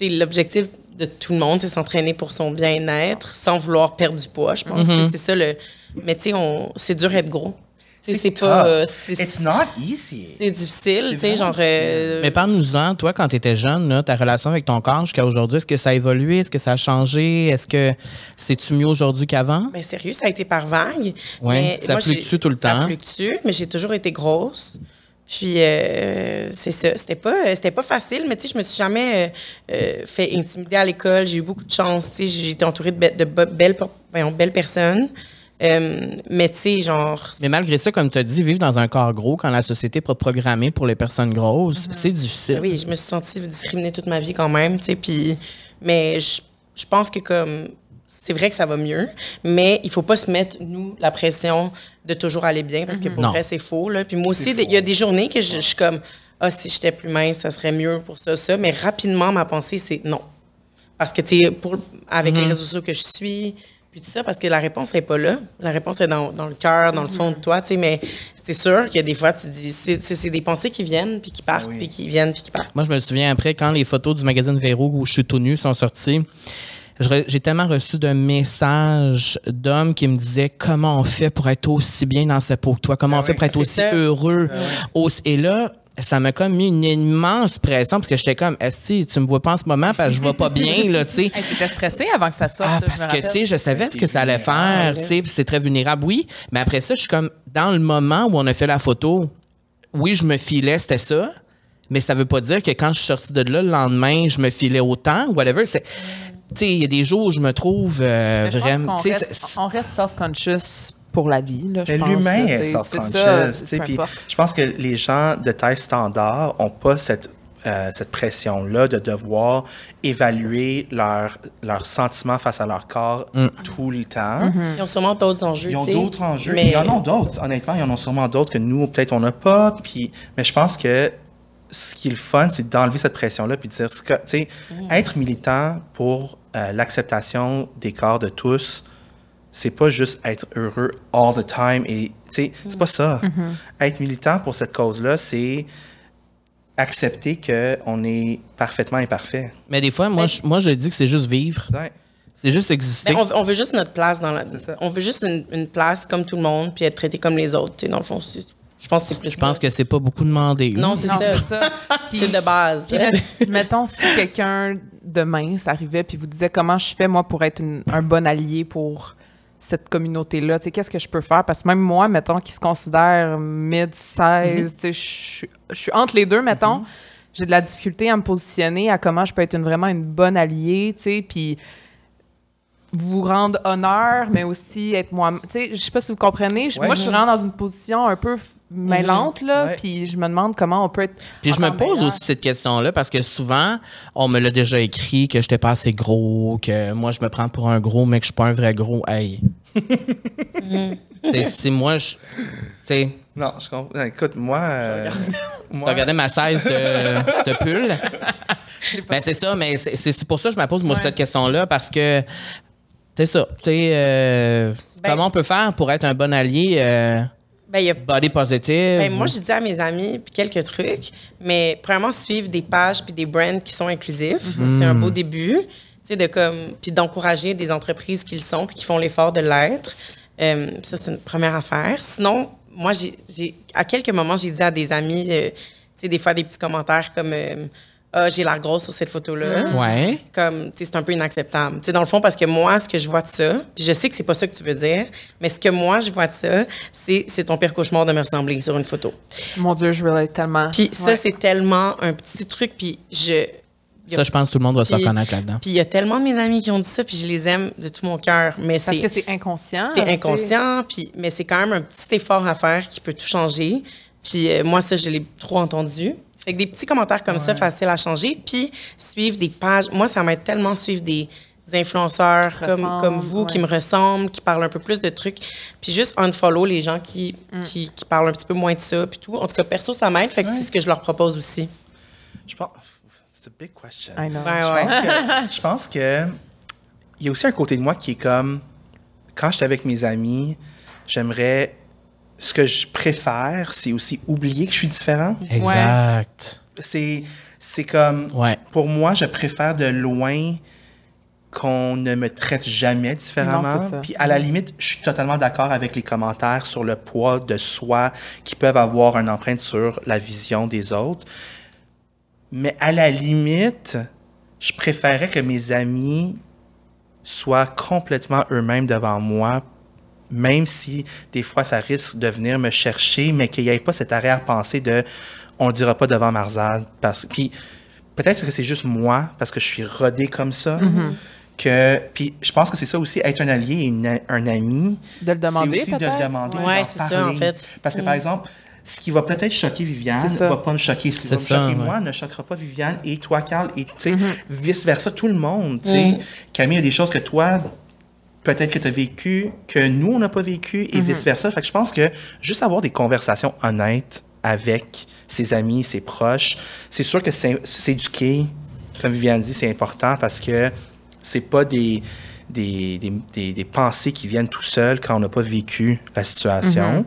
l'objectif de tout le monde, c'est s'entraîner pour son bien-être sans vouloir perdre du poids, je pense. Mm-hmm. C'est ça le. Mais tu sais, on- c'est dur d'être gros. C'est pas. euh, c'est- It's not easy. C'est difficile, tu sais, genre. euh, Mais parle-nous-en, toi, quand tu étais jeune, là, ta relation avec ton corps jusqu'à aujourd'hui, est-ce que ça a évolué? Est-ce que ça a changé? Est-ce que c'est-tu mieux aujourd'hui qu'avant? Ben, sérieux, ça a été par vague. Ouais, Mais ça moi, fluctue tout le Ça temps. fluctue, mais j'ai toujours été grosse. Puis, euh, c'est ça. C'était pas, c'était pas facile, mais tu sais, je me suis jamais euh, euh, fait intimider à l'école. J'ai eu beaucoup de chance. Tu sais, j'ai été entourée de, be- de be- belles, belles personnes. Euh, mais tu sais, genre. Mais malgré ça, comme tu as dit, vivre dans un corps gros, quand la société n'est pas programmée pour les personnes grosses, c'est difficile. Oui, je me suis sentie discriminée toute ma vie quand même, tu sais, puis... Mais je, je pense que comme... C'est vrai que ça va mieux, mais il faut pas se mettre, nous, la pression de toujours aller bien, parce que pour Non. vrai, c'est faux, là. Puis moi aussi, il y a des journées que je, je suis comme, ah, si j'étais plus mince, ça serait mieux pour ça, ça. Mais rapidement, ma pensée, c'est non. Parce que, tu sais, pour- avec les réseaux sociaux que je suis, puis tout ça, parce que la réponse n'est pas là. La réponse est dans, dans le cœur, dans le fond de toi, tu sais. Mais c'est sûr qu'il y a des fois, tu dis, c'est c'est- c'est des pensées qui viennent, puis qui partent, puis qui viennent, puis qui partent. Moi, je me souviens après, quand les photos du magazine Véro où je suis tout nu sont sorties, j'ai tellement reçu de messages d'hommes qui me disaient comment on fait pour être aussi bien dans sa peau que toi, comment on fait pour être aussi ça. heureux? Aussi- Et là, ça m'a comme mis une immense pression parce que j'étais comme, Esti, tu me vois pas en ce moment parce que je vais pas bien, là, tu sais. *laughs* T'étais stressée avant que ça sorte. Ah, parce que, tu sais, je savais ce que ça allait faire, tu sais, c'est très vulnérable, oui. Mais après ça, je suis comme, dans le moment où on a fait la photo, oui, je me filais, c'était ça. Mais ça veut pas dire que quand je suis sortie de là, le lendemain, je me filais autant, whatever. C'est, tu sais, il y a des jours où je me trouve euh, vraiment, reste- On reste self-conscious pour la vie, là, je l'humain est self-conscious. Puis je pense que les gens de taille standard n'ont pas cette, euh, cette pression-là de devoir évaluer leurs leurs sentiments face à leur corps tout le temps. Ils ont sûrement d'autres enjeux. Ils ont d'autres enjeux. Mais Ils en ont d'autres, honnêtement. Ils en ont sûrement d'autres que nous, peut-être, on n'a pas. Puis, mais je pense que ce qui est le fun, c'est d'enlever cette pression-là puis de dire, ce que- tu sais, être militant pour euh, l'acceptation des corps de tous, c'est pas juste être heureux all the time. Et, c'est pas ça. Être militant pour cette cause-là, c'est accepter qu'on est parfaitement imparfait. mais des fois, moi, je, moi, je dis que c'est juste vivre. Ouais. C'est juste exister. Ben, on, on veut juste notre place dans la. On veut juste une, une place comme tout le monde, puis être traité comme les autres. tu sais, Dans le fond, je pense que c'est plus. Je pense que c'est pas beaucoup demandé. Non, c'est ça. c'est ça. Puis- *laughs* C'est de base. Puis, *laughs* mettons, si quelqu'un de mince arrivait puis vous disait comment je fais, moi, pour être une- un bon allié pour cette communauté-là, tu sais, qu'est-ce que je peux faire? Parce que même moi, mettons, qui se considère mid-16, tu sais, je suis- entre les deux, mettons, j'ai de la difficulté à me positionner à comment je peux être une, vraiment une bonne alliée, tu sais, puis vous rendre honneur, mais aussi être moi. Tu sais, je sais pas si vous comprenez. Ouais. moi, je suis vraiment dans une position un peu mêlante, là, Ouais. puis je me demande comment on peut être. Puis je me pose aussi cette question-là parce que souvent, on me l'a déjà écrit que j'étais pas assez gros, que moi je me prends pour un gros, mais que je suis pas un vrai gros. Hey. *laughs* C'est si moi, je. Tu sais, Non, je comprends. Écoute, moi. euh, moi t'as regardé ma 16 de, de pull? Ben c'est ça, mais c'est- pour ça que je me pose moi Ouais. cette question-là parce que c'est ça. Tu sais, euh, Ben- comment on peut faire pour être un bon allié euh, Ben, il y a body positive? Ben, moi, j'ai dit à mes amis puis quelques trucs, mais premièrement, suivre des pages puis des brands qui sont inclusifs, c'est un beau début. Tu sais, de comme, puis d'encourager des entreprises qui le sont puis qui font l'effort de l'être. Euh, ça, c'est une première affaire. Sinon, moi, j'ai, j'ai- à quelques moments, j'ai dit à des amis, euh, tu sais, des fois, des petits commentaires comme euh, Ah, j'ai l'air grosse sur cette photo-là. Ouais. Comme, tu sais, c'est un peu inacceptable. Tu sais, dans le fond, parce que moi, ce que je vois de ça, puis je sais que c'est pas ça que tu veux dire, mais ce que moi, je vois de ça, c'est, c'est ton pire cauchemar de me ressembler sur une photo. Mon Dieu, je relate tellement. Puis ça, Ouais. c'est tellement un petit truc, puis je... a- Ça, je pense que tout le monde va se reconnaître là-dedans. Puis il y a tellement de mes amis qui ont dit ça, puis je les aime de tout mon cœur, mais Parce c'est... que c'est inconscient. C'est inconscient, puis, mais c'est quand même un petit effort à faire qui peut tout changer. Puis euh, moi, ça, je l'ai trop entendu. Fait que des petits commentaires comme ça, faciles à changer. Puis suivre des pages. Moi, ça m'aide tellement suivre des influenceurs comme, comme vous, qui me ressemblent, qui parlent un peu plus de trucs. Puis juste unfollow les gens qui, Mm. qui, qui parlent un petit peu moins de ça, puis tout. En tout cas, perso, ça m'aide. Fait que c'est ce que je leur propose aussi. Je pense. C'est a big question. I know. Ben Je ouais. pense que, *laughs* je pense que il y a aussi un côté de moi qui est comme quand j'étais avec mes amis, j'aimerais ce que je préfère, c'est aussi oublier que je suis différent. Exact. C'est c'est comme Ouais. pour moi, je préfère de loin qu'on ne me traite jamais Non, différemment. c'est ça. Puis à la limite, je suis totalement d'accord avec les commentaires sur le poids de soi qui peuvent avoir une empreinte sur la vision des autres. Mais à la limite, je préférais que mes amis soient complètement eux-mêmes devant moi, même si des fois ça risque de venir me chercher, mais qu'il n'y ait pas cette arrière-pensée de on le dira pas devant. Parce... Puis peut-être que c'est juste moi, parce que je suis rodé comme ça. Que, puis je pense que c'est ça aussi, être un allié et une- un ami. De le demander, C'est aussi de le peut-être? demander. Ouais, c'est ça, parler. en fait. Parce que par exemple, ce qui va peut-être choquer Viviane ça. va pas me choquer. Ce qui va me choquer ouais. moi ne choquera pas Viviane et toi, Carl, et Mm-hmm. vice-versa, tout le monde. sais. Camille, il y a des choses que toi, peut-être que tu as vécu, que nous, on n'a pas vécu, et vice-versa. Fait que je pense que juste avoir des conversations honnêtes avec ses amis, ses proches, c'est sûr que s'éduquer, comme Viviane dit, c'est important parce que c'est pas des, des, des, des- des pensées qui viennent tout seuls quand on n'a pas vécu la situation.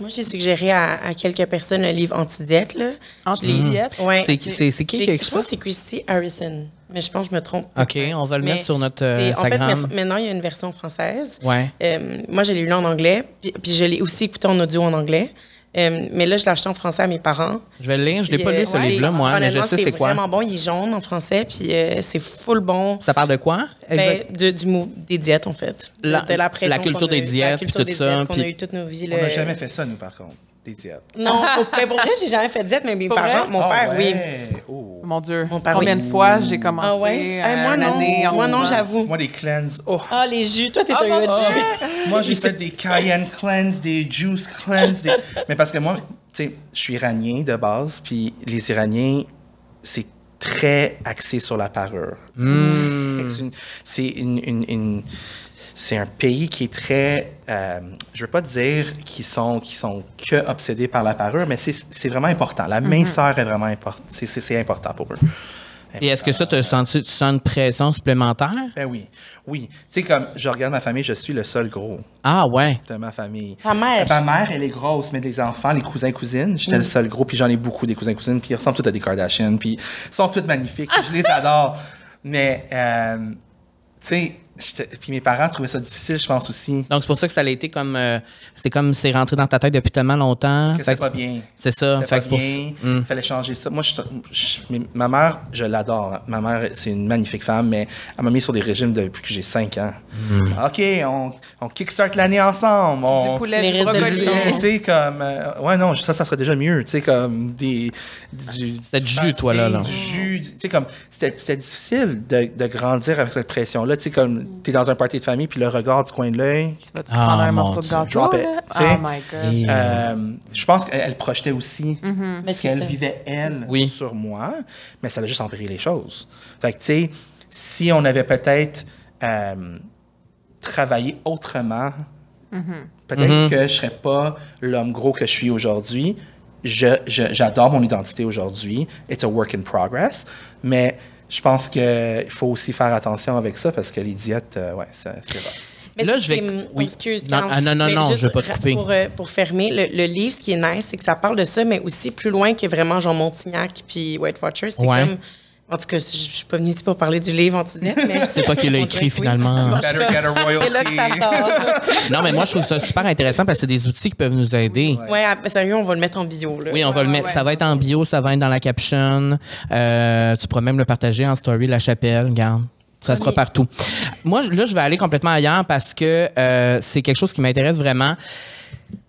Moi, j'ai suggéré à, à quelques personnes le livre Anti-diète. là. Anti-diète? Ouais. C'est qui- c'est- c'est qui qui a écrit Je pense ça? que c'est Christy Harrison. Mais je pense que je me trompe. OK, on va le Mais mettre sur notre euh, c'est- En fait, Instagram. maintenant, il y a une version française. Ouais. Euh, moi, je l'ai lu en anglais, puis, puis je l'ai aussi écouté en audio en anglais. Euh, mais là, je l'ai acheté en français à mes parents. Je vais le lire. Je l'ai Puis, pas euh, lu, ce ouais, livre-là, moi, mais je sais c'est quoi. C'est vraiment bon. Il est jaune en français, puis euh, c'est full bon. Ça parle de quoi? Ben, de- du mou- des diètes, en fait. La- de la, la culture des diètes, La culture tout des ça, diètes qu'on puis- a eu toute nos vies. On n'a jamais fait ça, nous, par contre, des diètes. Non, *laughs* pour, mais pour vrai, j'ai jamais fait de diète, mais mes parents, vrai? mon Ah père, oui. ouais? Oh. Mon Dieu. Mon père, Combien oui. de fois j'ai commencé Ah ouais? euh, Hey, moi, une non. année en Moi, non, j'avoue. Moi, des cleanses. Oh. Ah, les jus. Toi, t'es Ah, un mon gars de jus. Moi, j'ai fait des cayenne cleanse, des juice cleanse. des- Mais parce que moi, tu sais, je suis iranien de base, puis les Iraniens, c'est très axé sur la parure. C'est une- C'est une, une- une- c'est un pays qui est très, euh, je veux pas dire qu'ils sont, qu'ils sont que obsédés par la parure, mais c'est c'est vraiment important. La minceur est vraiment importante. C'est- important pour eux. Et est-ce que ça, te sens tu sens une pression supplémentaire? Ben oui, oui. Tu sais, comme je regarde ma famille, je suis le seul gros. Ah, ouais. de ma famille. Ta mère? Ma mère, elle est grosse, mais les enfants, les cousins, cousines, j'étais le seul gros, puis j'en ai beaucoup des cousins, cousines, puis ils ressemblent tous à des Kardashians, puis ils sont tous magnifiques, puis je les adore. *laughs* Mais, euh, tu sais, puis mes parents trouvaient ça difficile, je pense aussi. Donc, c'est pour ça que ça a été comme. euh, c'est comme c'est rentré dans ta tête depuis tellement longtemps. Que Fait c'est pas bien. C'est ça. Fait pas pour bien. ça. Hmm. Il fallait changer ça. Moi, je, je- mais ma mère, je l'adore. Ma mère, c'est une magnifique femme, mais elle m'a mis sur des régimes depuis que j'ai 5 ans. Hmm. OK, on, on kickstart l'année ensemble. On, Du poulet, Les du brocoli. résolutions. tu sais, comme. euh, ouais, non, ça, ça serait déjà mieux. Tu sais, comme des. Du, C'était du jus, toi, là, là. Du jus. Tu sais, comme. C'était c'était difficile de, de grandir avec cette pression-là. Tu sais, comme. T'es dans un party de famille, puis le regard du coin de l'œil. Tu vas-tu Ah, prendre un mon morceau de gâteau? Drop it, là? tu sais? Oh my God. Euh, je pense qu'elle elle projetait aussi Mais ce c'est qu'elle vivait, elle, Oui. sur moi, mais ça a juste empiré les choses. Fait que, tu sais, si on avait peut-être euh, travaillé autrement, peut-être que je serais pas l'homme gros que je suis aujourd'hui. Je- je- J'adore mon identité aujourd'hui. It's a work in progress. Mais je pense qu'il faut aussi faire attention avec ça parce que les diètes, euh, ouais, ça- c'est vrai. Mais Là, je vais- oui. Excuse, Non, ah, non, non, non, je vais pas te couper. Pour, euh, pour fermer, le, le livre, ce qui est nice, c'est que ça parle de ça, mais aussi plus loin que vraiment Jean Montignac puis White Watchers. C'est Ouais. comme. En tout cas, je je suis pas venue ici pour parler du livre anti-net, mais. C'est pas qu'il l'a écrit oui. finalement. Better get a royalty. C'est là que ça sort. *laughs* Non, mais moi, je trouve ça super intéressant parce que c'est des outils qui peuvent nous aider. ouais, ah, sérieux, on va le mettre en bio. Là. Oui, on va le mettre. ouais. Ça va être en bio, ça va être dans la caption. Euh, tu pourras même le partager en story, la chapelle, regarde. Ça sera Oui. partout. Moi, là, je vais aller complètement ailleurs parce que euh, c'est quelque chose qui m'intéresse vraiment.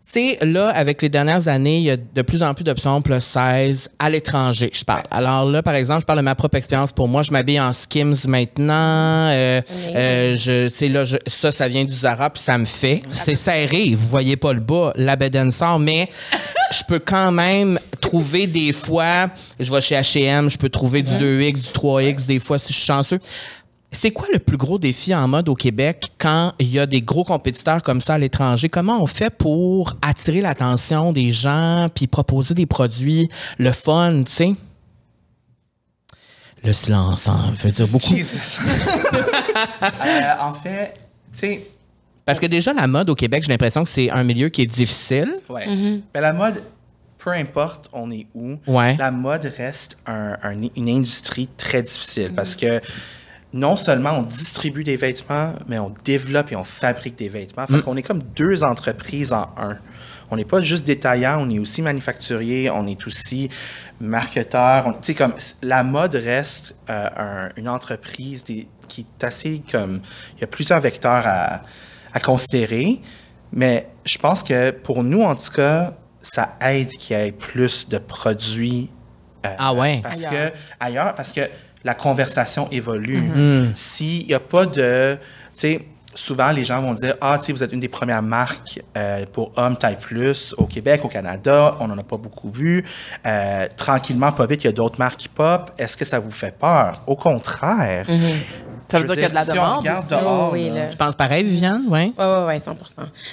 Tu sais, là, avec les dernières années, il y a de plus en plus d'options plus 16 à l'étranger, je parle. Alors là, par exemple, je parle de ma propre expérience. Pour moi, je m'habille en Skims maintenant. Euh, euh, je, tu sais, là, je- ça, ça vient du Zara, puis ça me fait. C'est serré, vous voyez pas le bas, la bedaine sort, mais je peux quand même trouver des fois, je vais chez H&M, je peux trouver du 2X, du 3X, des fois, si je suis chanceux. C'est quoi le plus gros défi en mode au Québec quand il y a des gros compétiteurs comme ça à l'étranger? Comment on fait pour attirer l'attention des gens puis proposer des produits, le fun, tu sais? Le silence hein, veut dire beaucoup. *laughs* Jesus. Euh, en fait, tu sais, Parce que déjà, la mode au Québec, j'ai l'impression que c'est un milieu qui est difficile. Ouais. Ben, la mode, peu importe on est où, Ouais. la mode reste un- un- une industrie très difficile parce que non seulement on distribue des vêtements, mais on développe et on fabrique des vêtements. Fait qu'on est comme deux entreprises en un. On n'est pas juste détaillant, on est aussi manufacturier, on est aussi marketeur. On- Tu sais, comme la mode reste euh, un- une entreprise des- qui est assez comme. Il y a plusieurs vecteurs à, à considérer, mais je pense que pour nous, en tout cas, ça aide qu'il y ait plus de produits. euh, Ah ouais. Parce Ailleurs. que ailleurs, parce que la conversation évolue. Mm-hmm. S'il n'y a pas de, tu sais, souvent les gens vont dire, ah, tu sais, vous êtes une des premières marques euh, pour hommes taille plus au Québec, au Canada, on n'en a pas beaucoup vu. Euh, tranquillement, pas vite, il y a d'autres marques qui pop. Est-ce que ça vous fait peur? Au contraire. Ça Je veut veux dire qu'il y a de la si demande dehors, oui, là. Tu penses pareil, Viviane? Oui. Oui, oui, oui, 100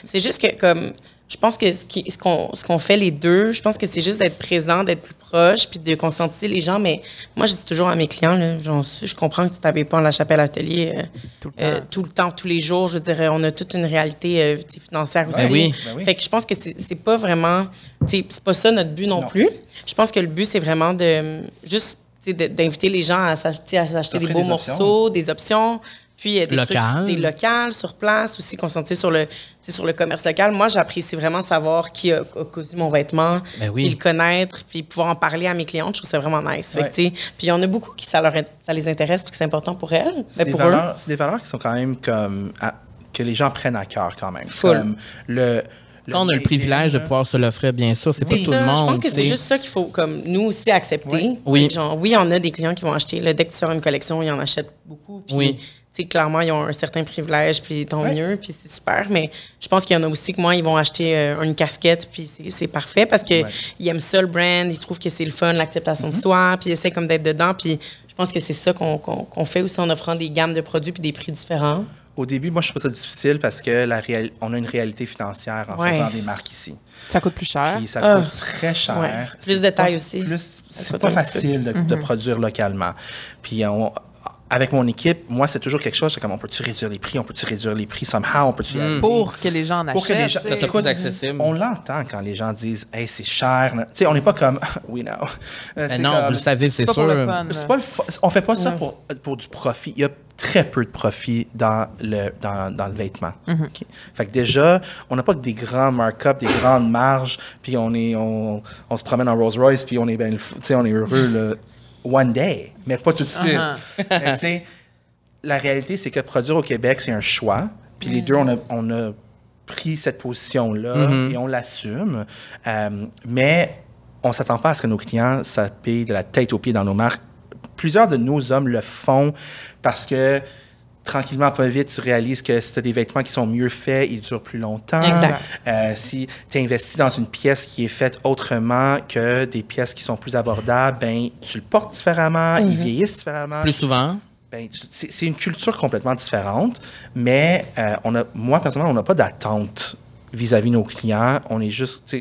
C'est juste que, comme, je pense que ce qu'on ce qu'on fait les deux, je pense que c'est juste d'être présent, d'être plus proche, puis de conscientiser les gens. Mais moi, je dis toujours à mes clients, là, genre, je comprends que tu t'habilles pas en la chapelle atelier euh, Tout le euh, temps. tout le temps, tous les jours. Je veux dire, on a toute une réalité euh, financière aussi. Ben oui. Ben oui. Fait que je pense que c'est c'est pas vraiment, c'est pas ça notre but non, Non. plus. Je pense que le but, c'est vraiment de juste de- d'inviter les gens à s'acheter à s'acheter des beaux des options. morceaux, des options, puis euh, des Local. trucs, des local, sur place, aussi concentrer sur le, sur le commerce local. Moi, j'apprécie vraiment savoir qui a, a cousu mon vêtement, Ben oui. puis le connaître, puis pouvoir en parler à mes clientes. Je trouve ça vraiment nice. Ouais. puis il y en a beaucoup qui ça, leur, ça les intéresse, puis que c'est important pour elles, C'est mais des, pour eux. valeurs, c'est des valeurs qui sont quand même comme. à- que les gens prennent à cœur quand même. Full. Comme le, Quand on a le privilège de pouvoir se l'offrir, bien sûr, c'est pas tout le monde. Je pense que c'est juste ça qu'il faut, comme nous aussi, accepter. Oui. Genre, oui, on a des clients qui vont acheter. Là, dès que tu sors une collection, ils en achètent beaucoup. Puis, Oui. Tu sais, clairement, ils ont un certain privilège, puis tant Ouais. mieux, puis c'est super. Mais je pense qu'il y en a aussi que moi, ils vont acheter euh, une casquette, puis c'est- parfait parce qu'ils Ouais. aiment ça, le brand, ils trouvent que c'est le fun, l'acceptation Mm-hmm. de soi, puis ils essaient comme d'être dedans. Puis je pense que c'est ça qu'on fait aussi en offrant des gammes de produits puis des prix différents. Au début, moi, je trouve ça difficile parce que la réal- on a une réalité financière en Ouais. faisant des marques ici. Ça coûte plus cher. Puis ça Ah. coûte très cher. Ouais. Plus de taille pas- aussi. plus- C'est pas facile de, de produire localement. Puis on- avec mon équipe, moi, c'est toujours quelque chose, c'est comme on peut-tu réduire les prix, on peut-tu réduire les prix somehow, on peut-tu aller? Pour que les gens en achètent. Pour que les gens-. Ça soit plus accessible. On l'entend quand les gens disent Hey, c'est cher. Tu sais, on n'est pas comme *laughs* Oui, non. Euh, Mais non, comme- vous le savez, c'est pas sûr. pour le fun. c'est pas le on fait pas ça pour, pour du profit. Il y a très peu de profit dans le, dans, dans le vêtement. Mhm. OK? Fait que déjà, on n'a pas que des grands markups, des grandes marges, puis on, est, on, on se promène en Rolls Royce, puis on est, ben, tu sais, on est heureux le one day, mais pas tout de suite. Uh-huh. *laughs* Sais, la réalité, c'est que produire au Québec, c'est un choix. Puis les deux, on a, on a pris cette position-là et on l'assume. Euh, mais on s'attend pas à ce que nos clients s'habillent de la tête aux pieds dans nos marques. Plusieurs de nos hommes le font parce que tranquillement, pas vite, tu réalises que si tu as des vêtements qui sont mieux faits, ils durent plus longtemps. Exact. Euh, si tu investi dans une pièce qui est faite autrement que des pièces qui sont plus abordables, ben tu le portes différemment, ils vieillissent différemment. Plus souvent. Ben, c'est c'est une culture complètement différente, mais euh, on a, moi, personnellement, on n'a pas d'attente vis-à-vis de nos clients. On est juste,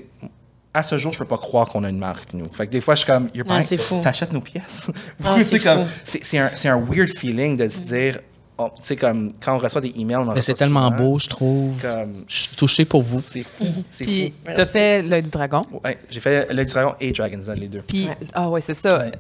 à ce jour, je peux pas croire qu'on a une marque, nous. Fait que des fois, je suis comme, You're Ah, t'achètes nos pièces. Ah, *laughs* c'est un, c'est un weird feeling de se dire, sais, comme, quand on reçoit des emails, on en Mais c'est tellement souvent, beau, je trouve. Comme- Je suis touché pour vous. C'est fou, c'est Puis, fou. t'as fait l'œil du dragon? Ouais, j'ai fait le Dragon et Dragon's Den, les deux. Puis, Ouais. ah ouais, c'est ça. Ouais.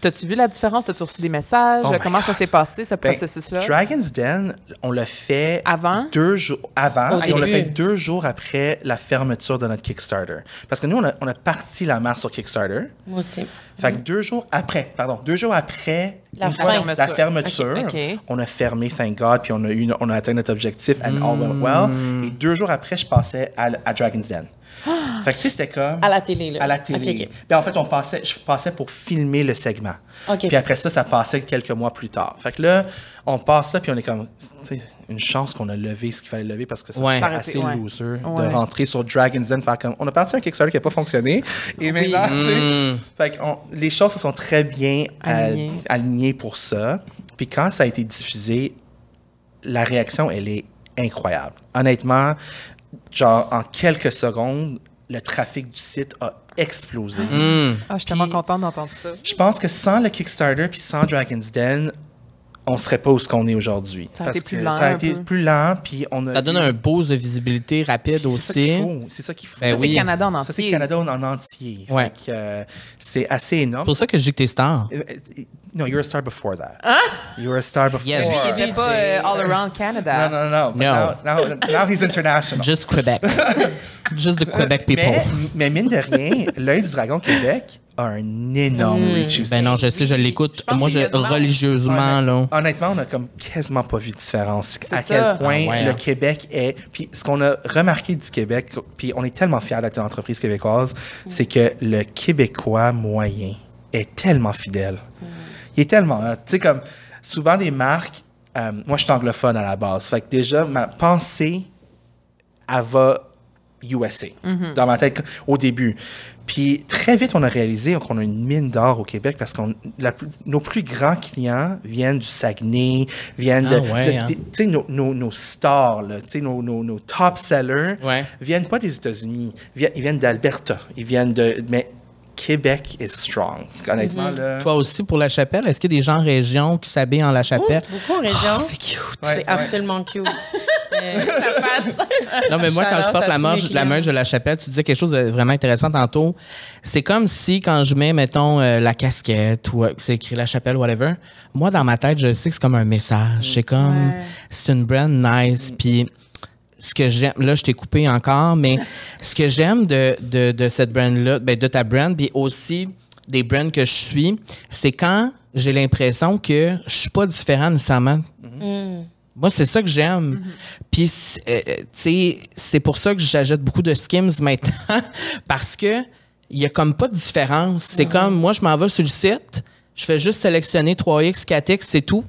T'as-tu vu la différence? T'as-tu reçu des messages? Oh Comment ça s'est passé, ce Ben, processus-là? Dragon's Den, on l'a fait Avant? deux jours avant et on l'a fait deux jours après la fermeture de notre Kickstarter. Parce que nous, on a, on a parti la marque sur Kickstarter. Moi aussi. Fait que deux jours après, pardon, deux jours après La fermeture. la on a fermé, thank God, puis on a, eu, on a atteint notre objectif and all went well. Et deux jours après, je passais à, à Dragon's Den. *gasps* fait que tu sais, c'était comme... À la télé, là. À la télé. Puis en fait, on passait, je passais pour filmer le segment. Puis après ça, ça passait quelques mois plus tard. Fait que là, on passe là, puis on est comme, tu sais, une chance qu'on a levé ce qu'il fallait lever parce que ça Ouais. serait Arrêtez, assez ouais. loser Ouais. de rentrer sur Dragon's Den, faire comme, on a parti un Kickstarter qui n'a pas fonctionné, et maintenant, tu sais, fait que on- les choses se sont très bien Alignées. alignées pour ça. Puis quand ça a été diffusé, la réaction, elle est incroyable. Honnêtement, genre, en quelques secondes, le trafic du site a explosé. Mm. Ah, je suis tellement contente d'entendre ça. Je pense que sans le Kickstarter puis sans Dragon's Den, on serait pas où ce qu'on est aujourd'hui. Ça a Parce été plus que lent Ça a été peu. plus lent, puis on a. Ça donne un boost de visibilité rapide C'est ça qu'il aussi. faut. C'est ça qu'il faut. Ben Ça, c'est Canada en Ça, c'est entier. le Canada en, en entier. Euh, c'est assez énorme. C'est pour ça que je dis que t'es star. Euh, euh, No, you're a star before that. You're a star before. Yes. Il VJ. pas euh, all around No, Canada. no, no. But No. Now, now, now he's international. Just Quebec. *laughs* Just the Quebec people. mais, mais mine de rien, l'œil du dragon Québec un énorme reach aussi. Ben non, je sais, je l'écoute. Moi, je, religieusement, là. Honnêtement, on a comme quasiment pas vu de différence. À ça. quel point Ah ouais, le hein. Québec est. Puis ce qu'on a remarqué du Québec, puis on est tellement fiers d'être une entreprise québécoise, c'est que le Québécois moyen est tellement fidèle. Il est tellement. Tu sais, comme souvent des marques. euh, moi, je suis anglophone à la base. Fait que déjà, ma pensée, elle va USA dans ma tête au début. Puis très vite, on a réalisé qu'on a une mine d'or au Québec parce que nos plus grands clients viennent du Saguenay, viennent de, Ah ouais, de- hein. tu sais, nos, nos, nos stars, là, tu sais, nos, nos, nos top sellers, Ouais. viennent pas des États-Unis, ils viennent d'Alberta, ils viennent de, mais Québec is strong. Honnêtement, là. Toi aussi, pour la chapelle, est-ce qu'il y a des gens en région qui s'habillent en la chapelle? Beaucoup en région. Oh, c'est cute. c'est Ouais, absolument cute. Euh, *laughs* Non, mais moi, quand je porte la merge de la chapelle, tu disais quelque chose de vraiment intéressant tantôt. C'est comme si, quand je mets, mettons, euh, la casquette ou euh, que c'est écrit la chapelle, whatever, moi, dans ma tête, je sais que c'est comme un message. C'est comme, Ouais. c'est une brand nice. Puis, ce que j'aime, là, je t'ai coupé encore, mais *laughs* ce que j'aime de, de, de cette brand-là, ben, de ta brand, puis aussi des brands que je suis, c'est quand j'ai l'impression que je suis pas différent nécessairement moi, c'est ça que j'aime. Puis, c'est- euh, euh, tu sais, c'est pour ça que j'achète beaucoup de Skims *laughs* maintenant, parce que il y a comme pas de différence. C'est comme, moi, je m'en vais sur le site, je fais juste sélectionner 3X, 4X, c'est tout.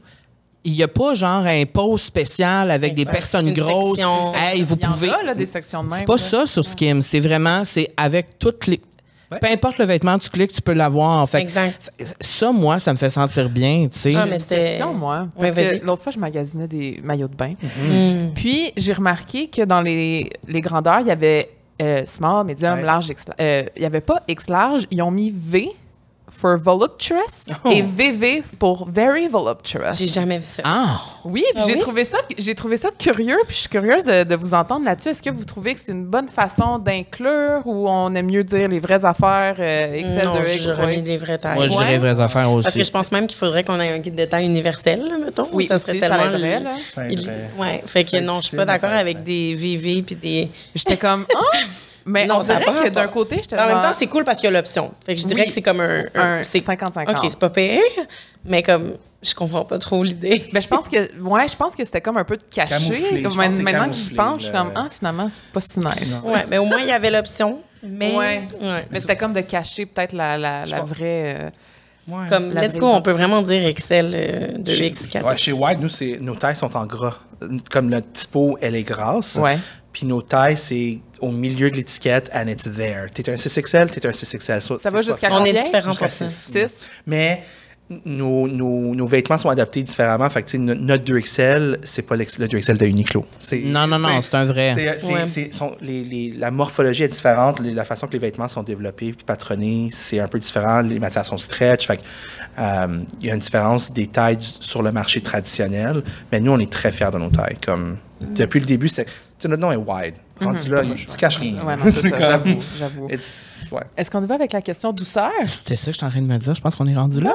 Il n'y a pas genre un post spécial avec des personnes Une grosses. section. Hey, vous Il y en pouvez. a, là, des sections de même. C'est pas là. ça sur Skims. C'est vraiment, c'est avec toutes les. Ouais. Peu importe le vêtement, tu cliques, tu peux l'avoir. Fait que Exact. Ça, moi, ça me fait sentir bien, tu sais. Ah, mais Une c'était. question, moi. Parce que l'autre fois, je magasinais des maillots de bain. Mm. Puis, j'ai remarqué que dans les, les grandeurs, il y avait euh, small, medium, Ouais. large, X- euh, il n'y avait pas X large. Ils ont mis V for voluptuous Oh. et VV pour very voluptuous. J'ai jamais vu ça. Ah! Oui, puis Ah j'ai oui? trouvé ça j'ai trouvé ça curieux, puis je suis curieuse de, de vous entendre là-dessus. Est-ce que vous trouvez que c'est une bonne façon d'inclure ou on aime mieux dire les vraies affaires euh, XL, non, 2X, j'aurais 3X? mis les vraies tailles. Moi, je dirais Ouais. vraies affaires aussi. Parce que je pense même qu'il faudrait qu'on ait un guide de taille universel, là, mettons. Oui, ça serait ça tellement. là. Ça Il-. Ouais, fait que non, je suis pas d'accord avec des VV puis des. J'étais comme ah! *laughs* Mais Non, on dirait pas que d'un côté, j'étais En même temps, c'est cool parce qu'il y a l'option. Fait que je dirais Oui. que c'est comme un. un c'est 50-50. OK, c'est pas pire, mais comme je comprends pas trop l'idée. *laughs* Ben, je pense que ouais, je pense que c'était comme un peu de caché. Camouflé, je Comme maintenant que j'y camouflé, pense, je suis le- comme ah finalement c'est pas si nice. Ouais, mais au moins il y avait l'option. Mais Ouais. ouais. Mais c'était comme de cacher peut-être la, la, la vraie. euh, Ouais. Comme let's go, on peut vraiment dire Excel euh, de Chez- X4. ouais, chez White, nous, c'est, nos tailles sont en gras. Comme le typo, elle est grasse. Ouais. Puis nos tailles, c'est au milieu de l'étiquette, and it's there. T'es un 6XL, t'es un 6XL. Ça va jusqu'à On est combien? différents pour ça. six. Six. Mais nos, nos, nos vêtements sont adaptés différemment. Fait que, notre 2XL, c'est pas le 2XL de Uniqlo. C'est- Non, non, non, c'est un vrai. c'est- c'est- Ouais. c'est- sont- les- les- la morphologie est différente. les- la façon que les vêtements sont développés puis patronnés, c'est un peu différent. Les matières sont stretch. Fait euh, il y a une différence des tailles du- sur le marché traditionnel. Mais nous, on est très fiers de nos tailles. Comme, depuis le début, c'est, notre nom est wide. Rendu là, il- tu caches rien. Mhm. Ouais, non, c'est *laughs* ça, comme- j'avoue, *laughs* j'avoue. Ouais. Est-ce qu'on y va avec la question douceur? C'était ça que je suis en train de me dire. Je pense qu'on est rendu là.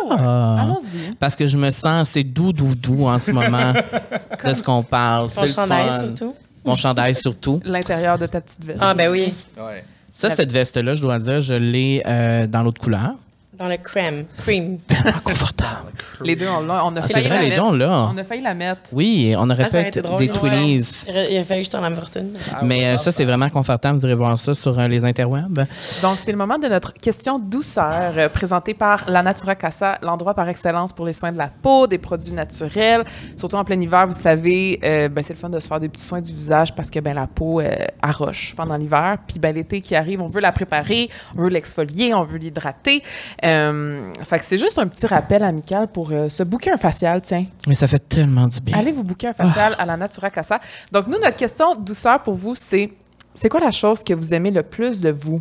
Allons-y. Parce que je me sens assez doux, doux, doux en ce moment *laughs* de ce qu'on parle. Le chandail fun. surtout. Mon chandail surtout. L'intérieur de ta petite veste. Ah ben oui, Ouais. Ça, cette veste-là, je dois dire, je l'ai euh, dans l'autre couleur. Dans le crème, cream. *laughs* Tellement confortable. Les deux, on l'a. On a C'est failli vrai, la les mettre. deux, on l'a. On a failli la mettre. Oui, on aurait Ah, aurait fait été drôle, des ouais. Twinnies. Il a fallu que je t'en la fortune. Mais euh, ça, c'est vraiment confortable. Vous irez voir ça sur euh, les interwebs. Donc, c'est le moment de notre question douceur, euh, présentée par La Natura Casa, l'endroit par excellence pour les soins de la peau, des produits naturels. Surtout en plein hiver, vous savez, euh, ben, c'est le fun de se faire des petits soins du visage parce que ben, la peau euh, arroche pendant l'hiver. Puis ben, l'été qui arrive, on veut la préparer, on veut l'exfolier, on veut l'hydrater. Euh, fait que c'est juste un petit rappel amical pour euh, se booker un facial, tiens. Mais ça fait tellement du bien. Allez vous booker un facial à la Natura Casa? Donc, nous, notre question douceur pour vous, c'est c'est quoi la chose que vous aimez le plus de vous?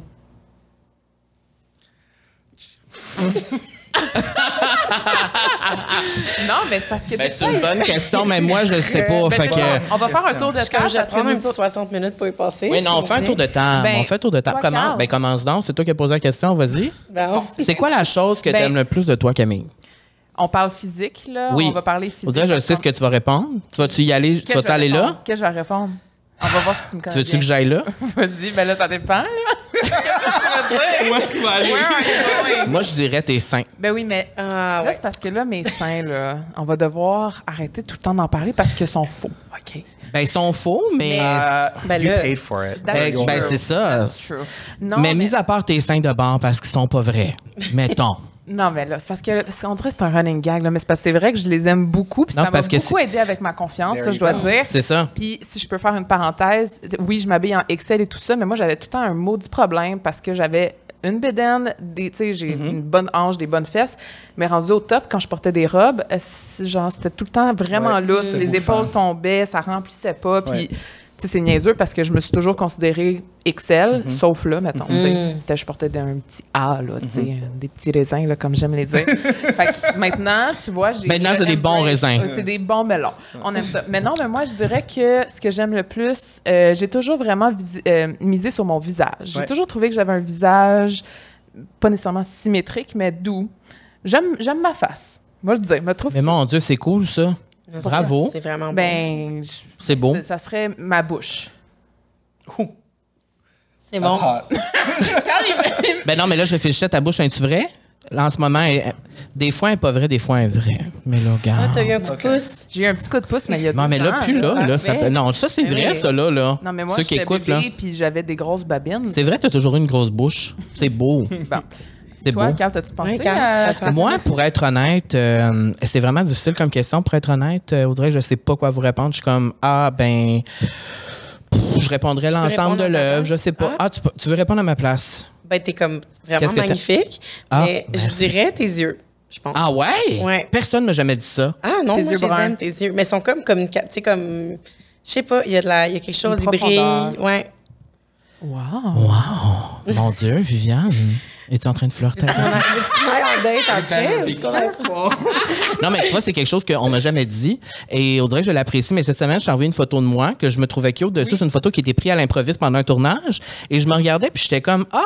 *laughs* *laughs* non, mais c'est parce que. Ben, c'est une bonne question, mais moi, je le sais pas. ben, fait que... On va faire un tour de table. je vais parce que prendre un petit autres- 60 minutes pour y passer. Oui, non, on fait un tour de. Ben, on fait un tour de toi, Comment? Ben, commence donc. C'est toi qui as posé la question. Vas-y. Bon. C'est quoi la chose que Ben- tu aimes le plus de toi, Camille? On parle physique, là. Oui. On va parler physique. On dirait, je sais ce que tu vas répondre. Tu vas-tu y aller? Tu vas-tu aller là? Qu'est-ce que je vais répondre? On va voir si tu me Tu connais. veux-tu que j'aille là? *laughs* Vas-y, ben là, ça dépend, là. *laughs* Où est-ce qu'il va aller? Moi, je dirais tes seins. Ben oui, mais là, ouais. c'est parce que là, mes seins, là, on va devoir arrêter tout le temps d'en parler parce qu'ils sont faux, OK? Ben, ils sont faux, mais. Euh, Ben you là- paid for it. Ben, ben, c'est ça. That's true. Non, mais, mais, mis à part tes seins de bord parce qu'ils sont pas vrais. Mettons. Non, mais là, c'est parce que, c'est- on dirait que c'est un running gag, là, mais c'est parce que c'est vrai que je les aime beaucoup, puis Non, ça c'est m'a parce que beaucoup aidé avec ma confiance, There ça, you je dois go. dire. C'est ça. Puis, si je peux faire une parenthèse, oui, je m'habille en Excel et tout ça, mais moi, j'avais tout le temps un maudit problème parce que j'avais une bédaine, des, tu sais, j'ai une bonne hanche, des bonnes fesses, mais rendu au top, quand je portais des robes, euh, c'est genre, c'était tout le temps vraiment Ouais, lousse, c'est les bouffant. épaules tombaient, ça remplissait pas, puis... Ouais. Tu sais, c'est niaiseux parce que je me suis toujours considérée Excel, sauf là, mettons. sais. C'était, je portais un petit A, là, sais, des petits raisins, là, comme j'aime les dire. *laughs* fait que maintenant, tu vois, j'ai. Maintenant, c'est des bons raisins. C'est des bons melons. On aime ça. Mais non, mais moi, je dirais que ce que j'aime le plus, euh, j'ai toujours vraiment euh, misé sur mon visage. J'ai Ouais. toujours trouvé que j'avais un visage pas nécessairement symétrique, mais doux. J'aime, j'aime ma face. Moi, je le dire. Me trouve Mais mon Dieu, c'est cool, ça. Bravo. C'est vraiment bon. ben, je- C'est beau. ça- serait ma bouche. Ouh, C'est that's bon. hot. *laughs* Ben non, mais là, je réfléchissais à ta bouche, es-tu vrai? Là, en ce moment, elle- des fois, elle n'est pas vraie, des fois, elle est vraie. Mais là, Ah, regarde. t'as eu un petit Ok. pouce. J'ai eu un petit coup de pouce, mais il y a Non, deux mais là, ans, plus là, là, ça peut- Non, ça, c'est vrai, Oui. ça, là, là. Non, mais moi, Ceux qui j'étais écoutent, là. bébé, puis j'avais des grosses babines. C'est vrai, tu as toujours eu une grosse bouche. C'est beau. *laughs* Bon. C'est Toi, beau. Carl, t'as-tu pensé Oui, Carl, à- ça te fait- Moi, pour être honnête, euh, c'est vraiment difficile comme question. Pour être honnête, euh, Audrey, je sais pas quoi vous répondre. Je suis comme, ah, ben, pff, je répondrais l'ensemble de répondre à ta l'œuvre. place? Je sais pas. Ah. Ah, tu, peux- tu veux répondre à ma place? Ben, t'es comme vraiment Qu'est-ce que t'as- magnifique. Ah, mais je merci. dirais tes yeux, je pense. Ah ouais? Ouais. Personne m'a jamais dit ça. Ah non, Tes moi, yeux je les bruns. aime, tes yeux. Mais ils sont comme, comme, tu sais, comme, je sais pas, il y a de la, il y a quelque chose, Une ils brillent. profondeur. Ouais. Wow. Wow! Mon Dieu, Viviane, es-tu en train de flirter? *laughs* On a en date après. *laughs* Non, mais tu vois, c'est quelque chose qu'on m'a jamais dit. Et on dirait que je l'apprécie. Mais cette semaine, je t'ai envoyé une photo de moi que je me trouvais cute. Dessus, c'est une photo qui était prise à l'improviste pendant un tournage. Et je me regardais, puis j'étais comme, ah!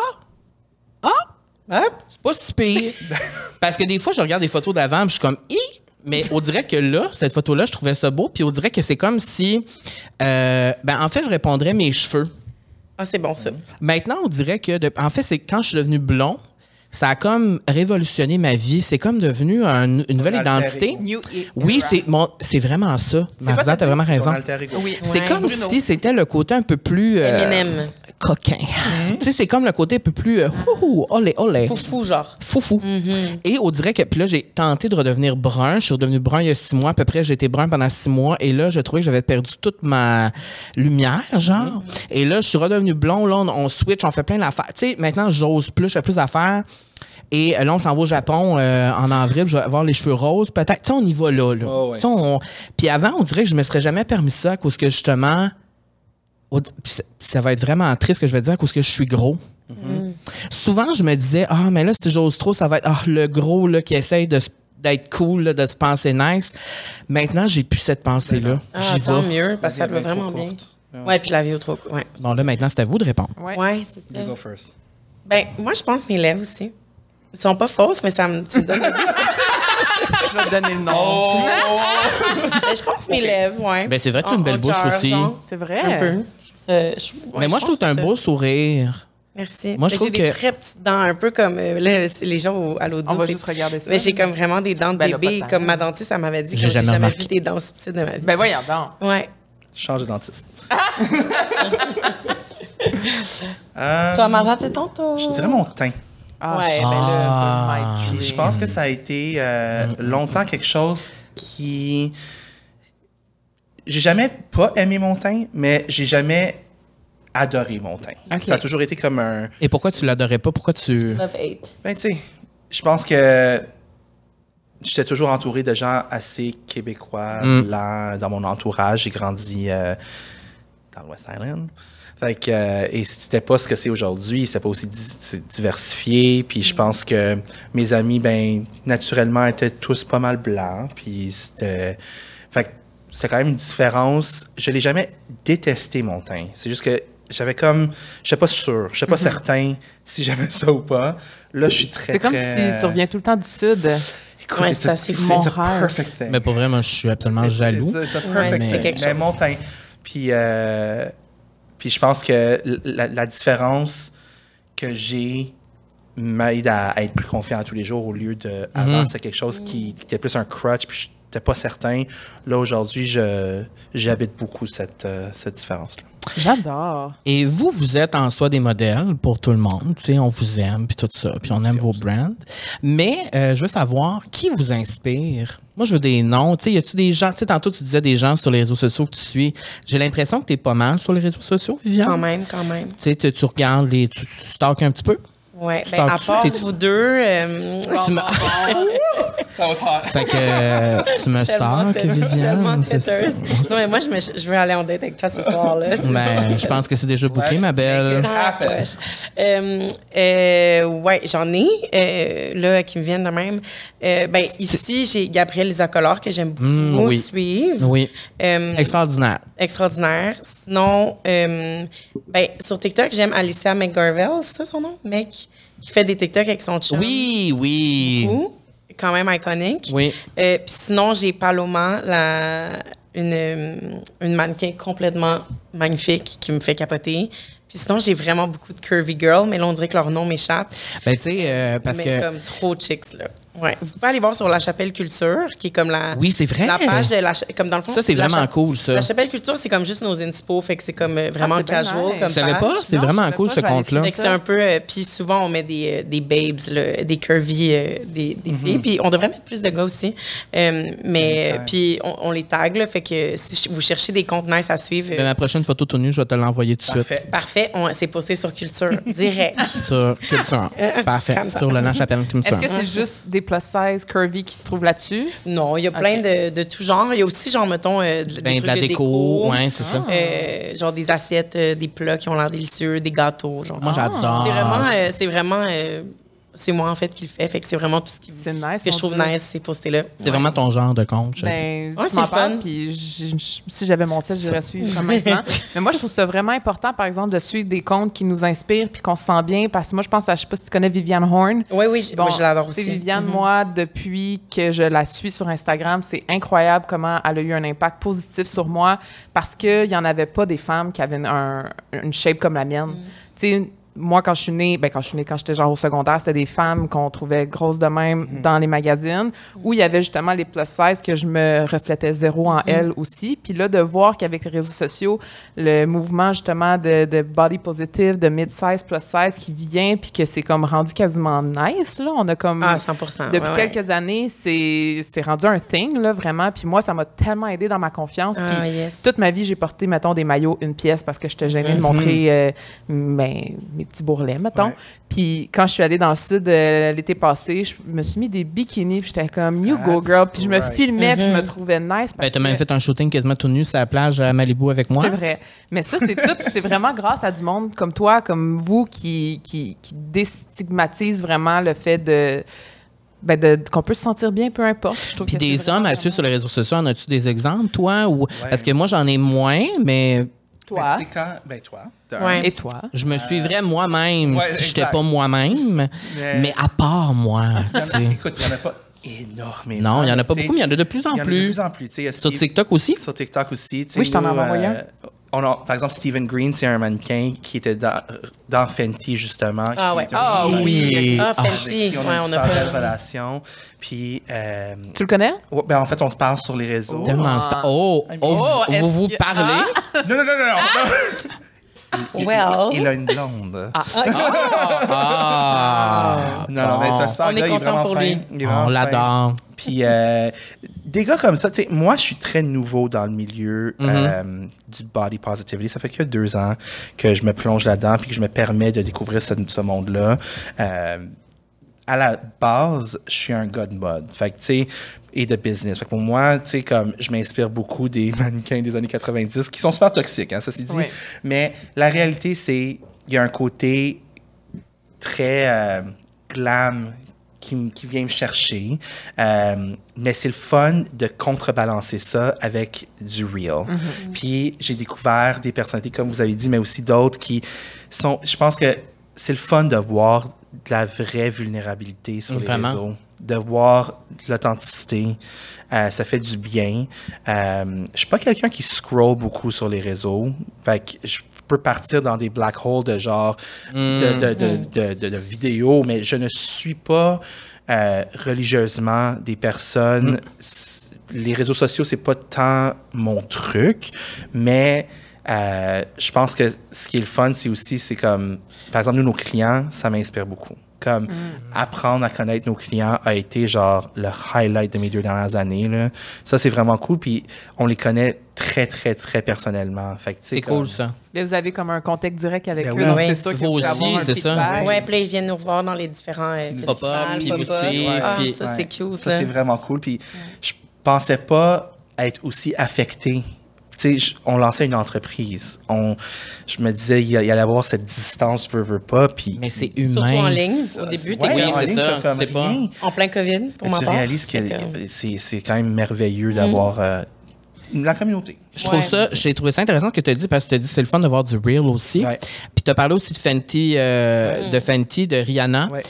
Hop. C'est pas si pire. *laughs* Parce que des fois, je regarde des photos d'avant, puis je suis comme, hi! Mais on dirait que là, cette photo-là, je trouvais ça beau. Puis on dirait que c'est comme si. euh, ben, en fait, je répondrais mes cheveux. Ah, c'est bon, ça. Maintenant, on dirait que. en fait, c'est quand je suis devenu blond, ça a comme révolutionné ma vie. C'est comme devenu un- une nouvelle identité. e- Oui, c'est mon, c'est vraiment ça. ta t'as vraiment raison. Oui. C'est Ouais. comme Bruno. si c'était le côté un peu plus euh, Eminem. coquin. Tu sais, c'est comme le côté un peu plus euh, ouhou, olé, olé. Foufou, genre. Foufou. Et on dirait que, puis là, j'ai tenté de redevenir brun. Je suis redevenu brun il y a six mois. À peu près, j'ai été brun pendant six mois. Et là, je trouvais que j'avais perdu toute ma lumière, genre. Et là, je suis redevenu blond. Là, on, on switch, on fait plein d'affaires. Tu sais, maintenant, j'ose plus, je fais plus d'affaires. Et euh, là, on s'en va au Japon euh, en avril. Je vais avoir les cheveux roses. Peut-être, tu sais, on y va là. Oh, ouais. On- Puis avant, on dirait que je me serais jamais permis ça à cause que justement. ça, ça va être vraiment triste que je vais dire à cause que je suis gros. Souvent, je me disais, ah, mais là, si j'ose trop, ça va être ah, le gros là, qui essaye de se- d'être cool, là, de se penser nice. Maintenant, j'ai plus cette pensée-là. Ah, J'y tant vais. mieux, parce que ça va vraiment bien. courte. Ouais, puis la vie est trop. Ouais. Bon, là, maintenant, c'est à vous de répondre. Ouais. Ouais, c'est ça. You go first. Ben, moi, je pense mes lèvres aussi. Elles sont pas fausses, mais ça me, tu me donnes. *laughs* Je vais te donner le nom. Ben, je pense mes lèvres, ouais. Ben, c'est vrai que t'as une En- belle en bouche cœur, aussi. genre. C'est vrai. Un peu. Ça- je- ouais, mais moi, je trouve que t'as un beau sourire. Merci. Moi, je Mais trouve j'ai des que- très petites dents, un peu comme euh, là, c'est- les gens au- à l'audio. On va c'est- juste regarder ça. Mais j'ai comme vraiment des dents de Ben, là, bébé. pas. Comme ma dentiste, elle m'avait dit que J'ai j'ai jamais jamais, remarqué. vu des dents aussi petites de ma vie. Ben voyons donc. ouais. Change de dentiste. *laughs* Euh, Toi, Marja, c'est ton tour. Je dirais mon teint. Ah, Ouais, ben là, Ah. je pense que ça a été euh, longtemps quelque chose qui. J'ai jamais pas aimé mon teint, mais j'ai jamais adoré mon teint. Ça a toujours été comme un. Et pourquoi tu l'adorais pas? Pourquoi tu. Love hate. Ben, tu sais, je pense que j'étais toujours entouré de gens assez québécois, Mm. blancs, dans mon entourage. J'ai grandi euh, dans le West Island. Fait que, euh, et c'était pas ce que c'est aujourd'hui, c'était pas aussi di- c'est diversifié. Puis je pense que mes amis, ben, naturellement, étaient tous pas mal blancs. Puis c'était. Fait que c'était quand même une différence. Je l'ai jamais détesté, mon teint. C'est juste que j'avais comme. Je pas sûr, je pas certain *laughs* si j'aimais ça ou pas. Là, je suis très. C'est comme très- si tu reviens tout le temps du sud. Écoute, Ouais, c'est assez Mon perfect thing. Mais pour vrai, moi, je suis absolument jaloux. C'est c'est Ouais, c'est quelque Mais chose. mon teint. Puis, euh, puis je pense que la, la différence que j'ai m'aide à, à être plus confiant à tous les jours au lieu de. Avant, c'était quelque chose qui, qui était plus un crutch, puis je n'étais pas certain. Là, aujourd'hui, je, j'habite beaucoup cette, euh, cette différence-là. J'adore. Et vous, vous êtes en soi des modèles pour tout le monde. Tu sais, on vous aime, puis tout ça, puis on aime vos brands. Mais euh, je veux savoir, qui vous inspire? Moi, je veux des noms. Tu sais, y a-tu des gens... Tu sais, tantôt, tu disais des gens sur les réseaux sociaux que tu suis. J'ai l'impression que tu es pas mal sur les réseaux sociaux, Viviane. Quand même, quand même. Tu sais, tu tu regardes les... Tu, tu un petit peu? Ouais. Tu Ben, à part vous deux, euh, Tu me- *laughs* Fait que euh, tu me *laughs* tellement, Viviane. ça? Non, mais moi, je, me- je veux aller en date avec toi ce soir-là. *laughs* Ben, je pense que c'est déjà booké, ma belle. Ah. Euh, euh, ouais, j'en ai, euh, là, qui me viennent de même. Euh, ben, ici, j'ai Gabriel Zacolor, que j'aime beaucoup Mm, oui. suivre. Oui. Euh, Extraordinaire. extraordinaire. Sinon, euh, ben, sur TikTok, j'aime Alicia McGarvell, c'est ça son nom? Mec, qui fait des TikTok avec son chum. Oui, oui. Beaucoup. Quand même iconique. Oui. Euh, Puis sinon, j'ai Paloma, la, une, euh, une mannequin complètement magnifique qui me fait capoter. Puis sinon, j'ai vraiment beaucoup de curvy girls, mais là, on dirait que leur nom m'échappe. Ben, tu sais, euh, parce mais que... comme trop chicks, là. Ouais. Vous pouvez aller voir sur La Chapelle Culture, qui est comme la... Oui, c'est vrai. La page de la... Comme dans le fond... Ça, c'est La vraiment Cha- cool, ça. La Chapelle Culture, c'est comme juste nos inspo, fait que c'est comme euh, vraiment Ah, casual comme Tu savais page. pas? C'est vraiment je cool, pas, ce je compte-là. Fait que c'est un peu. euh, puis souvent, on met des, euh, des babes, là, des curvy, euh, des, des filles. Puis on devrait mettre plus de gars aussi. Euh, mais puis on, on les tag, là. Fait que si vous cherchez des comptes nice à suivre, Ben, euh, ma prochaine photo nu, je vais te l'envoyer tout de suite. Parfait. parfait. On, c'est posté sur Culture direct. *laughs* Sur Culture. *laughs* Parfait. Sur le nom Chapelle Culture. Est-ce que c'est juste des plus size curvy qui se trouvent là-dessus? non, il y a plein de, de tout genre. Il y a aussi, genre, mettons, euh, de, des Ben, de la de déco, ouais, c'est ça. Euh, genre des assiettes, euh, des plats qui ont l'air délicieux, des gâteaux. Genre. Moi, j'adore. C'est vraiment. euh, c'est vraiment. C'est moi, en fait, qui le fait. Fait que c'est vraiment tout ce, qui, C'est nice. ce que je trouve nice, ces postés-là. C'est vraiment ton genre de compte, je. Ben, Ouais, c'est fun. puis si j'avais mon sel, j'irais suivre ça *laughs* maintenant. Mais moi, je trouve ça vraiment important, par exemple, de suivre des comptes qui nous inspirent puis qu'on se sent bien. Parce que moi, je pense à, je sais pas si tu connais Viviane Horn. Oui, oui, j- oui, je l'adore tu sais, aussi. Viviane, Mhm. moi, depuis que je la suis sur Instagram, c'est incroyable comment elle a eu un impact positif sur moi parce qu'il n'y en avait pas des femmes qui avaient un- une shape comme la mienne. Mhm. Tu sais, moi, quand je suis née, ben, quand je suis née, quand j'étais genre au secondaire, c'était des femmes qu'on trouvait grosses de même Mhm. dans les magazines, où il y avait justement les plus size que je me reflétais zéro en Mhm. elles aussi. Puis là, de voir qu'avec les réseaux sociaux, le mouvement justement de, de body positive, de mid-size, plus size qui vient, puis que c'est comme rendu quasiment nice, là. On a comme... Ah, 100% depuis ouais, ouais. quelques années, c'est rendu un thing, là, vraiment. Puis moi, ça m'a tellement aidé dans ma confiance. Ah, Puis yes. toute ma vie, j'ai porté, mettons, des maillots une pièce parce que j'étais gênée de montrer euh, ben, mes petits bourrelets, mettons. Ouais. Puis quand je suis allée dans le sud euh, l'été passé, je me suis mis des bikinis, puis j'étais comme, you go, girl. Puis je me right. filmais, puis je me trouvais nice. Ben, parce t'as même que- fait un shooting quasiment tout nu sur la plage à Malibu avec moi. c'est vrai. Mais ça, c'est tout. C'est vraiment grâce à du monde comme toi, comme vous, qui, qui, qui déstigmatise vraiment le fait de. Ben de, qu'on peut se sentir bien, peu importe. Puis des hommes à suivre sur les réseaux sociaux, en as-tu des exemples, toi? Ou... Ouais. Parce que moi, j'en ai moins, mais Toi. Ben, quand? Ben, toi. Ouais. Et toi? je me suivrais moi-même Ouais, si j'étais exact. pas moi-même. Mais- Mais à part moi. Écoute, il n'y en a pas énormément. Non, il y en a pas beaucoup, mais il y en a de plus en Il y en a de plus. en Sur TikTok aussi? Sur TikTok aussi. Oui, je t'en avais envoyé un. On a, par exemple, Stephen Green, c'est un mannequin qui était dans, dans Fenty, justement. Ah ouais. Ah oui. Ah, Ah, Fenty. Ouais, on a une on super a belle relation. Puis, euh, Tu le connais? ouais, ben, en fait, on se parle sur les réseaux. Tellement sta- Oh, oh, Oh, vous vous parlez? Non, non, non, non, non. *laughs* Il- Well. Il, il a une blonde. Ah! non, non, mais un super On est content pour fin. lui. On l'adore. Puis euh, des gars comme ça, tu sais, moi, je suis très nouveau dans le milieu Mm-hmm. euh, du body positivity. Ça fait que deux ans que je me plonge là-dedans puis que je me permets de découvrir ce, ce monde-là. Euh, à la base, je suis un gars de mode. Fait que, tu sais, et de business. Fait que pour moi, tu sais, comme je m'inspire beaucoup des *laughs* mannequins des années 90 qui sont super toxiques, hein, ça c'est dit. Oui. Mais la réalité, c'est il y a un côté très euh, glam qui, vient me chercher. Euh, mais c'est le fun de contrebalancer ça avec du real. Puis j'ai découvert des personnalités, comme vous avez dit, mais aussi d'autres qui sont. Je pense que c'est le fun de voir de la vraie vulnérabilité sur Vraiment? les réseaux, de voir l'authenticité. Euh, ça fait du bien. Euh, je suis pas quelqu'un qui scroll beaucoup sur les réseaux. Fait que je peux partir dans des black holes de genre de, de, de, de, de- de vidéos, mais je ne suis pas euh, religieusement des personnes. S- Les réseaux sociaux, c'est pas tant mon truc, mais euh, je pense que ce qui est le fun, c'est aussi, c'est comme, par exemple, nous, nos clients, ça m'inspire beaucoup. Comme apprendre à connaître nos clients a été genre le highlight de mes deux dernières années. Là. Ça, c'est vraiment cool. Puis on les connaît très, très, très personnellement. C'est comme- cool, ça. Là, vous avez comme un contact direct avec Ben eux, oui. donc Oui. c'est sûr que Vous aussi, c'est ça. Ouais, puis là, ils viennent nous revoir dans les différents euh, Pop-up, festivals, puis vous suivent, Ah, puis- ça, Ouais. c'est cute. Ça, là. c'est vraiment cool. Puis je pensais pas être aussi affecté. Tu sais, je- on lançait une entreprise. On, je me disais, il y, allait avoir cette distance, veux, veux pas. Puis, Mais c'est humain. Surtout en ligne. Au début, t'es Ouais, Oui, ça, comme pas- rien. en plein COVID, pour ma tu part. réalises que C'est quand même merveilleux d'avoir euh, la communauté. Je trouve Ouais. ça, j'ai trouvé ça intéressant ce que tu as dit parce que tu as dit c'est le fun de voir du real aussi. Ouais. Puis tu as parlé aussi de Fenty, euh, de Fenty, de Rihanna. Ouais.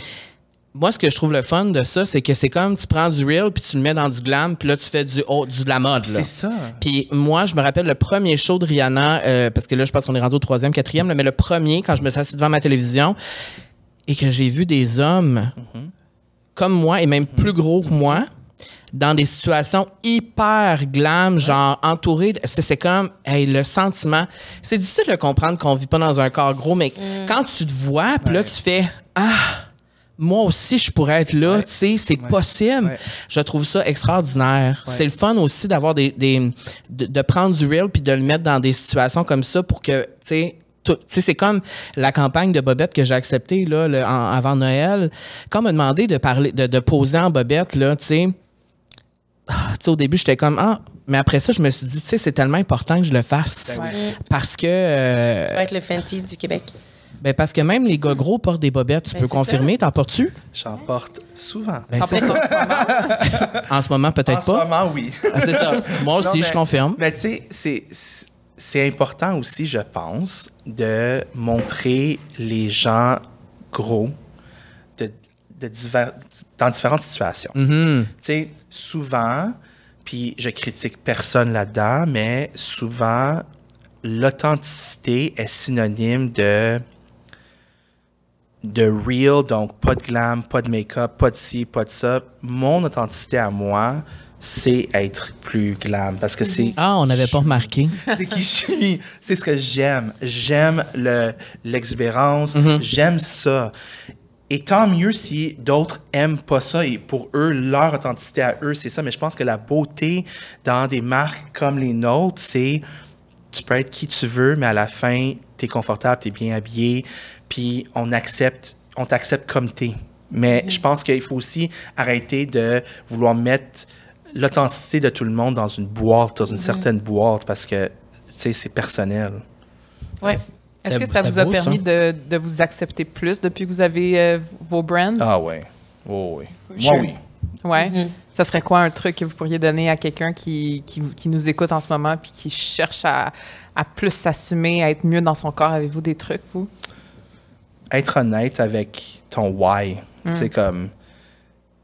Moi, ce que je trouve le fun de ça, c'est que c'est comme tu prends du real puis tu le mets dans du glam puis là tu fais du haut, du de la mode. là. C'est ça. Puis moi, je me rappelle le premier show de Rihanna, euh, parce que là, je pense qu'on est rendu au troisième, quatrième, là, mais le premier, quand je me suis assis devant ma télévision et que j'ai vu des hommes comme moi et même plus gros que moi dans des situations hyper glam, genre entourés, de- c'est comme hey, le sentiment. C'est difficile de comprendre qu'on vit pas dans un corps gros, mais quand tu te vois, puis là tu fais ah moi aussi je pourrais être là, tu sais, c'est possible. Ouais. Je trouve ça extraordinaire. C'est le fun aussi d'avoir des, des de, de prendre du real puis de le mettre dans des situations comme ça pour que tu sais tout- tu sais, c'est comme la campagne de Bobette que j'ai acceptée là, le- en- avant Noël. Quand on m'a demandé de parler, de, de poser en Bobette, là, tu sais, ah, tu sais, au début, j'étais comme, ah, mais après ça, je me suis dit, tu sais, c'est tellement important que je le fasse. Ouais. Parce que, euh, Ça va être le Fenty du Québec. Ben, parce que même les gars gros portent des bobettes. Tu Ben, peux confirmer, t'en portes-tu? J'en porte souvent. Ben, En ça. en ce moment, *laughs* En ce moment, peut-être en ce pas. moment, oui. Ah, c'est ça. Moi aussi, Non, mais- je confirme. Mais tu sais, c'est- important aussi, je pense, de montrer les gens gros de, de divers- dans différentes situations. Mhm. Tu sais, souvent, puis je critique personne là-dedans, mais souvent, l'authenticité est synonyme de de real, donc pas de glam, pas de make-up, pas de ci, pas de ça. Mon authenticité à moi, c'est être plus glam parce que c'est Ah, on n'avait pas remarqué. *laughs* c'est qui je suis. C'est ce que j'aime. J'aime le- l'exubérance. J'aime ça. Et tant mieux si d'autres aiment pas ça et pour eux, leur authenticité à eux, c'est ça. Mais je pense que la beauté dans des marques comme les nôtres, c'est tu peux être qui tu veux, mais à la fin, tu es confortable, tu es bien habillé, puis on accepte, on t'accepte comme tu es. Mais je pense qu'il faut aussi arrêter de vouloir mettre l'authenticité de tout le monde dans une boîte, dans une certaine boîte, parce que, tu sais, c'est personnel. Ouais. est-ce que ça vous a permis de, de vous accepter plus depuis que vous avez euh, vos brands? Ah ouais. Oh oui. Sure. Moi, oui. Ouais. Mm-hmm. Ça serait quoi un truc que vous pourriez donner à quelqu'un qui, qui, qui nous écoute en ce moment puis qui cherche à, à plus s'assumer, à être mieux dans son corps? Avez-vous des trucs, vous? Être honnête avec ton why. C'est comme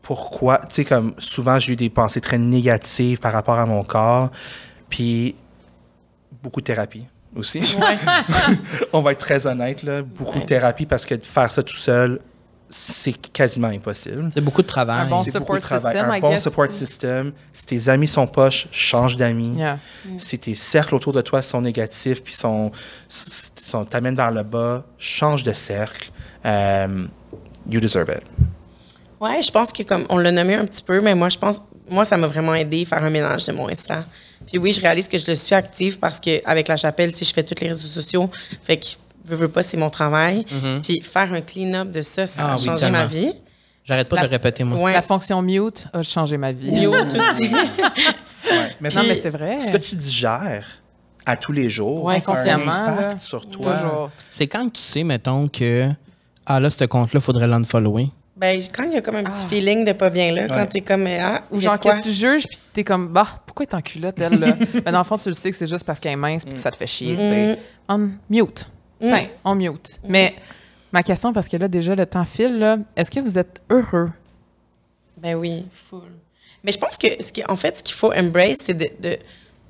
pourquoi, tu sais comme souvent j'ai eu des pensées très négatives par rapport à mon corps, puis beaucoup de thérapie aussi. *laughs* On va être très honnête là, beaucoup de thérapie parce que faire ça tout seul, c'est quasiment impossible. C'est beaucoup de travail. Un bon C'est beaucoup de support travail. system, Un I bon guess. support system. Si tes amis sont poches, change d'amis. Yeah. Si tes cercles autour de toi sont négatifs puis sont, sont t'amènent vers le bas, change de cercle. Um, you deserve it. Ouais, je pense que comme on l'a nommé un petit peu, mais moi je pense, moi ça m'a vraiment aidé à faire un ménage de mon Insta. Puis oui, je réalise que je le suis active parce que avec la chapelle, si je fais tous les réseaux sociaux, fait que je veux pas, c'est mon travail. Puis faire un clean-up de ça, ça Ah a oui, changé ma vie. J'arrête pas La- de répéter, moi. Ouais. La fonction mute a changé ma vie. Mute aussi. *laughs* Mais Non, mais c'est vrai. Ce que tu digères à tous les jours Ouais, a un inconsciemment, impact là. sur toi. C'est quand tu sais, mettons, que ah là, ce compte-là, faudrait l'unfollower? Ben, quand il y a comme un petit Ah. feeling de pas bien là, Ouais. quand t'es comme, ah, Ou il genre que tu juges, puis t'es comme, bah, pourquoi t'es en culotte, elle, là? Mais *laughs* dans le fond, tu le sais que c'est juste parce qu'elle est mince, puis que ça te fait chier, tu sais. On mute. Enfin, on mute. Mais ma question, parce que là, déjà, le temps file, là, est-ce que vous êtes heureux? Ben oui, full. Mais je pense que, ce qui, en fait, ce qu'il faut embrace, c'est de, de,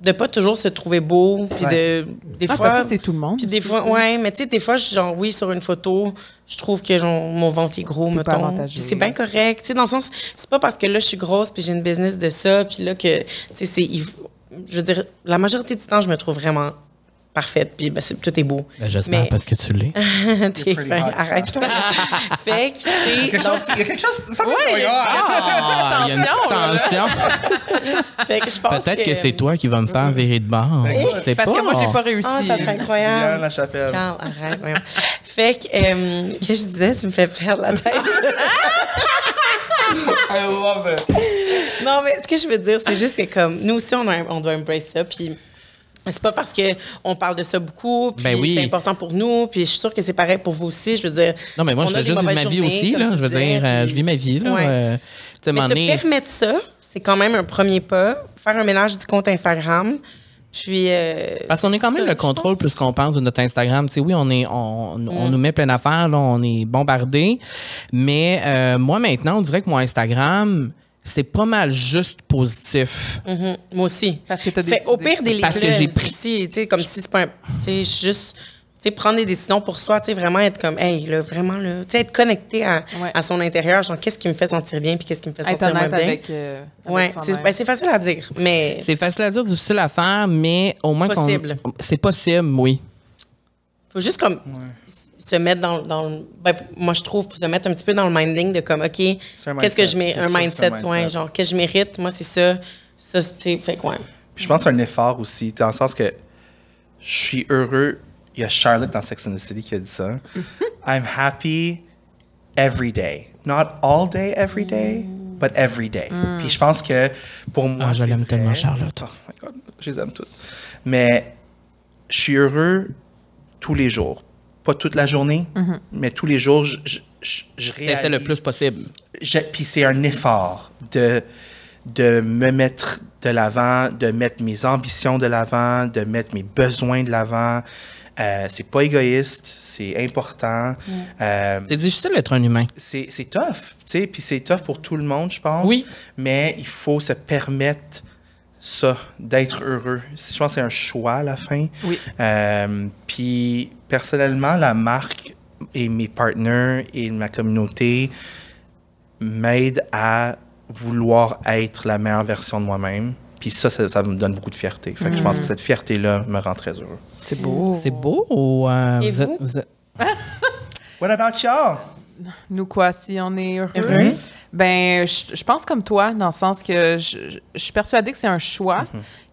de pas toujours se trouver beau, puis de, des Ah, fois... parce que c'est tout le monde. Puis des fois, ouais, mais tu sais, des fois, je- genre, oui, sur une photo, je trouve que genre, mon ventre est gros, mettons. c'est bien correct. Tu sais, dans le sens, c'est pas parce que là, je suis grosse, puis j'ai une business de ça, puis là, que, tu sais, c'est. Je veux dire, la majorité du temps, je me trouve vraiment parfaite, puis ben, c'est- tout est beau. Ben, J'espère Mais- parce que tu l'es. *laughs* Arrête. fait que, Quelque chose, il y a quelque chose. Ça Ouais. Ah, il y a une petite tension. *laughs* fait que je pense Peut-être que, c'est toi qui vas me faire virer de bord. C'est Parce pas. que moi, j'ai pas réussi. Ah, ça serait incroyable. Bien la chapelle. Carl, arrête, voyons. Fait que, euh, qu'est-ce que je disais? Tu me fais perdre la tête. *laughs* I love it. non, mais ce que je veux dire, c'est juste que, comme, nous aussi, on, a- on doit embrace ça, puis c'est pas parce que on parle de ça beaucoup, puis Ben oui. c'est important pour nous, puis je suis sûre que c'est pareil pour vous aussi. Je veux dire. Non, mais moi, je fais juste vivre ma vie journées, aussi. Là. Je veux dire, euh, puis- je vis ma vie. Là. Ouais. Euh, Mais m'en se est- permettre ça, c'est quand même un premier pas. Faire un ménage du compte Instagram, puis. euh, Parce qu'on est quand même ça, le contrôle plus qu'on pense de notre Instagram. Tu sais, oui, on est, on, on nous met plein d'affaires, on est bombardé. Mais euh, moi maintenant, on dirait que mon Instagram, c'est pas mal juste positif. Mhm, Moi aussi. Parce que t'as Fait, au pire des Parce que j'ai pris- aussi, tu sais, comme si c'est pas un, tu sais, juste, tu sais, prendre des décisions pour soi, tu sais, vraiment être comme, hey, là, vraiment, là, tu sais, être connecté à, Ouais. à son intérieur, genre, qu'est-ce qui me fait sentir bien, puis qu'est-ce qui me fait sentir moins bien. avec, euh, avec ouais, c'est ben, facile à dire, mais C'est facile à dire, difficile à faire, mais au moins qu'on- Possible. C'est possible, oui. faut juste comme se mettre dans, dans le- ben, moi je trouve pour se mettre un petit peu dans le minding de comme ok C'est qu'est-ce que je mets c'est un c'est mindset, ouais genre que je mérite? Moi c'est ça ça tu sais fait que ouais Puis je pense que c'est un effort aussi, dans le sens que je suis heureux. Il y a Charlotte dans Sex and the City qui a dit ça. *laughs* I'm happy every day. Not all day, every day, but every day. Puis je pense que pour moi. Ah, je c'est l'aime tellement, Charlotte. Oh my God, je les aime toutes. Mais je suis heureux tous les jours. Pas toute la journée, mais tous les jours, je, je, je, je réalise. C'est le plus possible. Puis c'est un effort de, de me mettre de l'avant, de mettre mes ambitions de l'avant, de mettre mes besoins de l'avant. Euh, c'est pas égoïste, c'est important. Euh, C'est difficile d'être un humain. c'est c'est tough, tu sais, puis c'est tough pour tout le monde, je pense. Oui. Mais il faut se permettre ça, d'être heureux. Je pense que c'est un choix à la fin. Oui. Euh, puis personnellement, la marque et mes partenaires et ma communauté m'aident à vouloir être la meilleure version de moi-même. Puis ça, ça, ça me donne beaucoup de fierté. Fait que je pense que cette fierté-là me rend très heureux. C'est beau. C'est beau ou. euh, Et vous êtes- vous? vous êtes- *laughs* What about y'all? Nous, quoi, si on est heureux? Heureux. Ben, je, je pense comme toi, dans le sens que je, je- je suis persuadée que c'est un choix,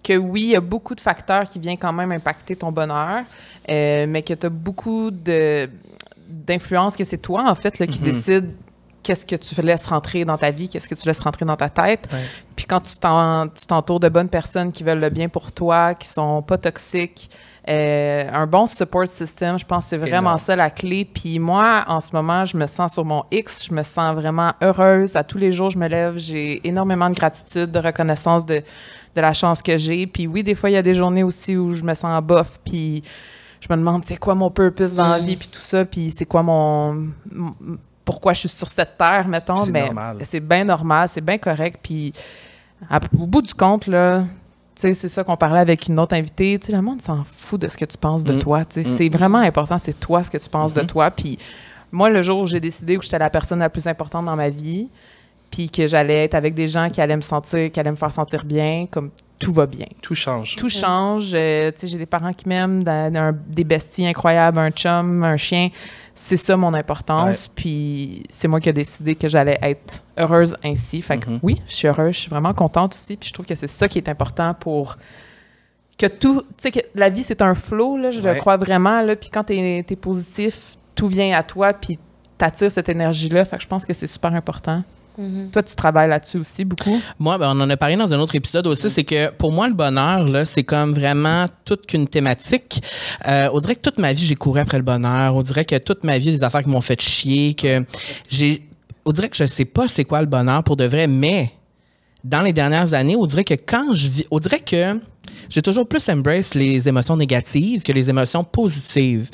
que oui, il y a beaucoup de facteurs qui viennent quand même impacter ton bonheur, euh, mais que tu as beaucoup d'influence, que c'est toi, en fait, là, qui décide qu'est-ce que tu laisses rentrer dans ta vie, qu'est-ce que tu laisses rentrer dans ta tête. Ouais. Puis quand tu t'en- tu t'entoures de bonnes personnes qui veulent le bien pour toi, qui sont pas toxiques, euh, un bon support system, je pense que c'est vraiment Énorme. ça la clé. Puis moi, en ce moment, je me sens sur mon X, je me sens vraiment heureuse. À tous les jours, je me lève, j'ai énormément de gratitude, de reconnaissance de, de la chance que j'ai. Puis oui, des fois, il y a des journées aussi où je me sens bof, puis je me demande c'est quoi mon purpose dans la vie, puis tout ça, puis c'est quoi mon, mon- pourquoi je suis sur cette terre, mettons. C'est Mais normal. c'est bien normal, c'est bien correct. Puis à- au bout du compte, là, tu sais, c'est ça qu'on parlait avec une autre invitée. Tu sais, le monde s'en fout de ce que tu penses de Mm. toi. tu sais. C'est vraiment important, c'est toi ce que tu penses de toi. Puis moi, le jour où j'ai décidé que j'étais la personne la plus importante dans ma vie, puis que j'allais être avec des gens qui allaient me sentir, qui allaient me faire sentir bien, comme tout va bien. Tout change. Tout change. euh, tu sais, j'ai des parents qui m'aiment, des besties incroyables, un chum, un chien. C'est ça mon importance. Puis c'est moi qui ai décidé que j'allais être heureuse ainsi. Fait que Mhm. oui, je suis heureuse, je suis vraiment contente aussi. Puis je trouve que c'est ça qui est important pour que tout. Tu sais, que la vie, c'est un flow, là, je le crois vraiment. Là, puis quand t'es es positif, tout vient à toi. Puis t'attires cette énergie-là. Fait que je pense que c'est super important. Toi, tu travailles là-dessus aussi beaucoup? Moi, ben, on en a parlé dans un autre épisode aussi, c'est que pour moi, le bonheur, là, c'est comme vraiment toute qu'une thématique. Euh, on dirait que toute ma vie, j'ai couru après le bonheur. On dirait que toute ma vie, il y a des affaires qui m'ont fait chier, que j'ai... On dirait que je sais pas c'est quoi le bonheur pour de vrai, mais dans les dernières années, on dirait que quand je vis... On dirait que j'ai toujours plus embrace les émotions négatives que les émotions positives.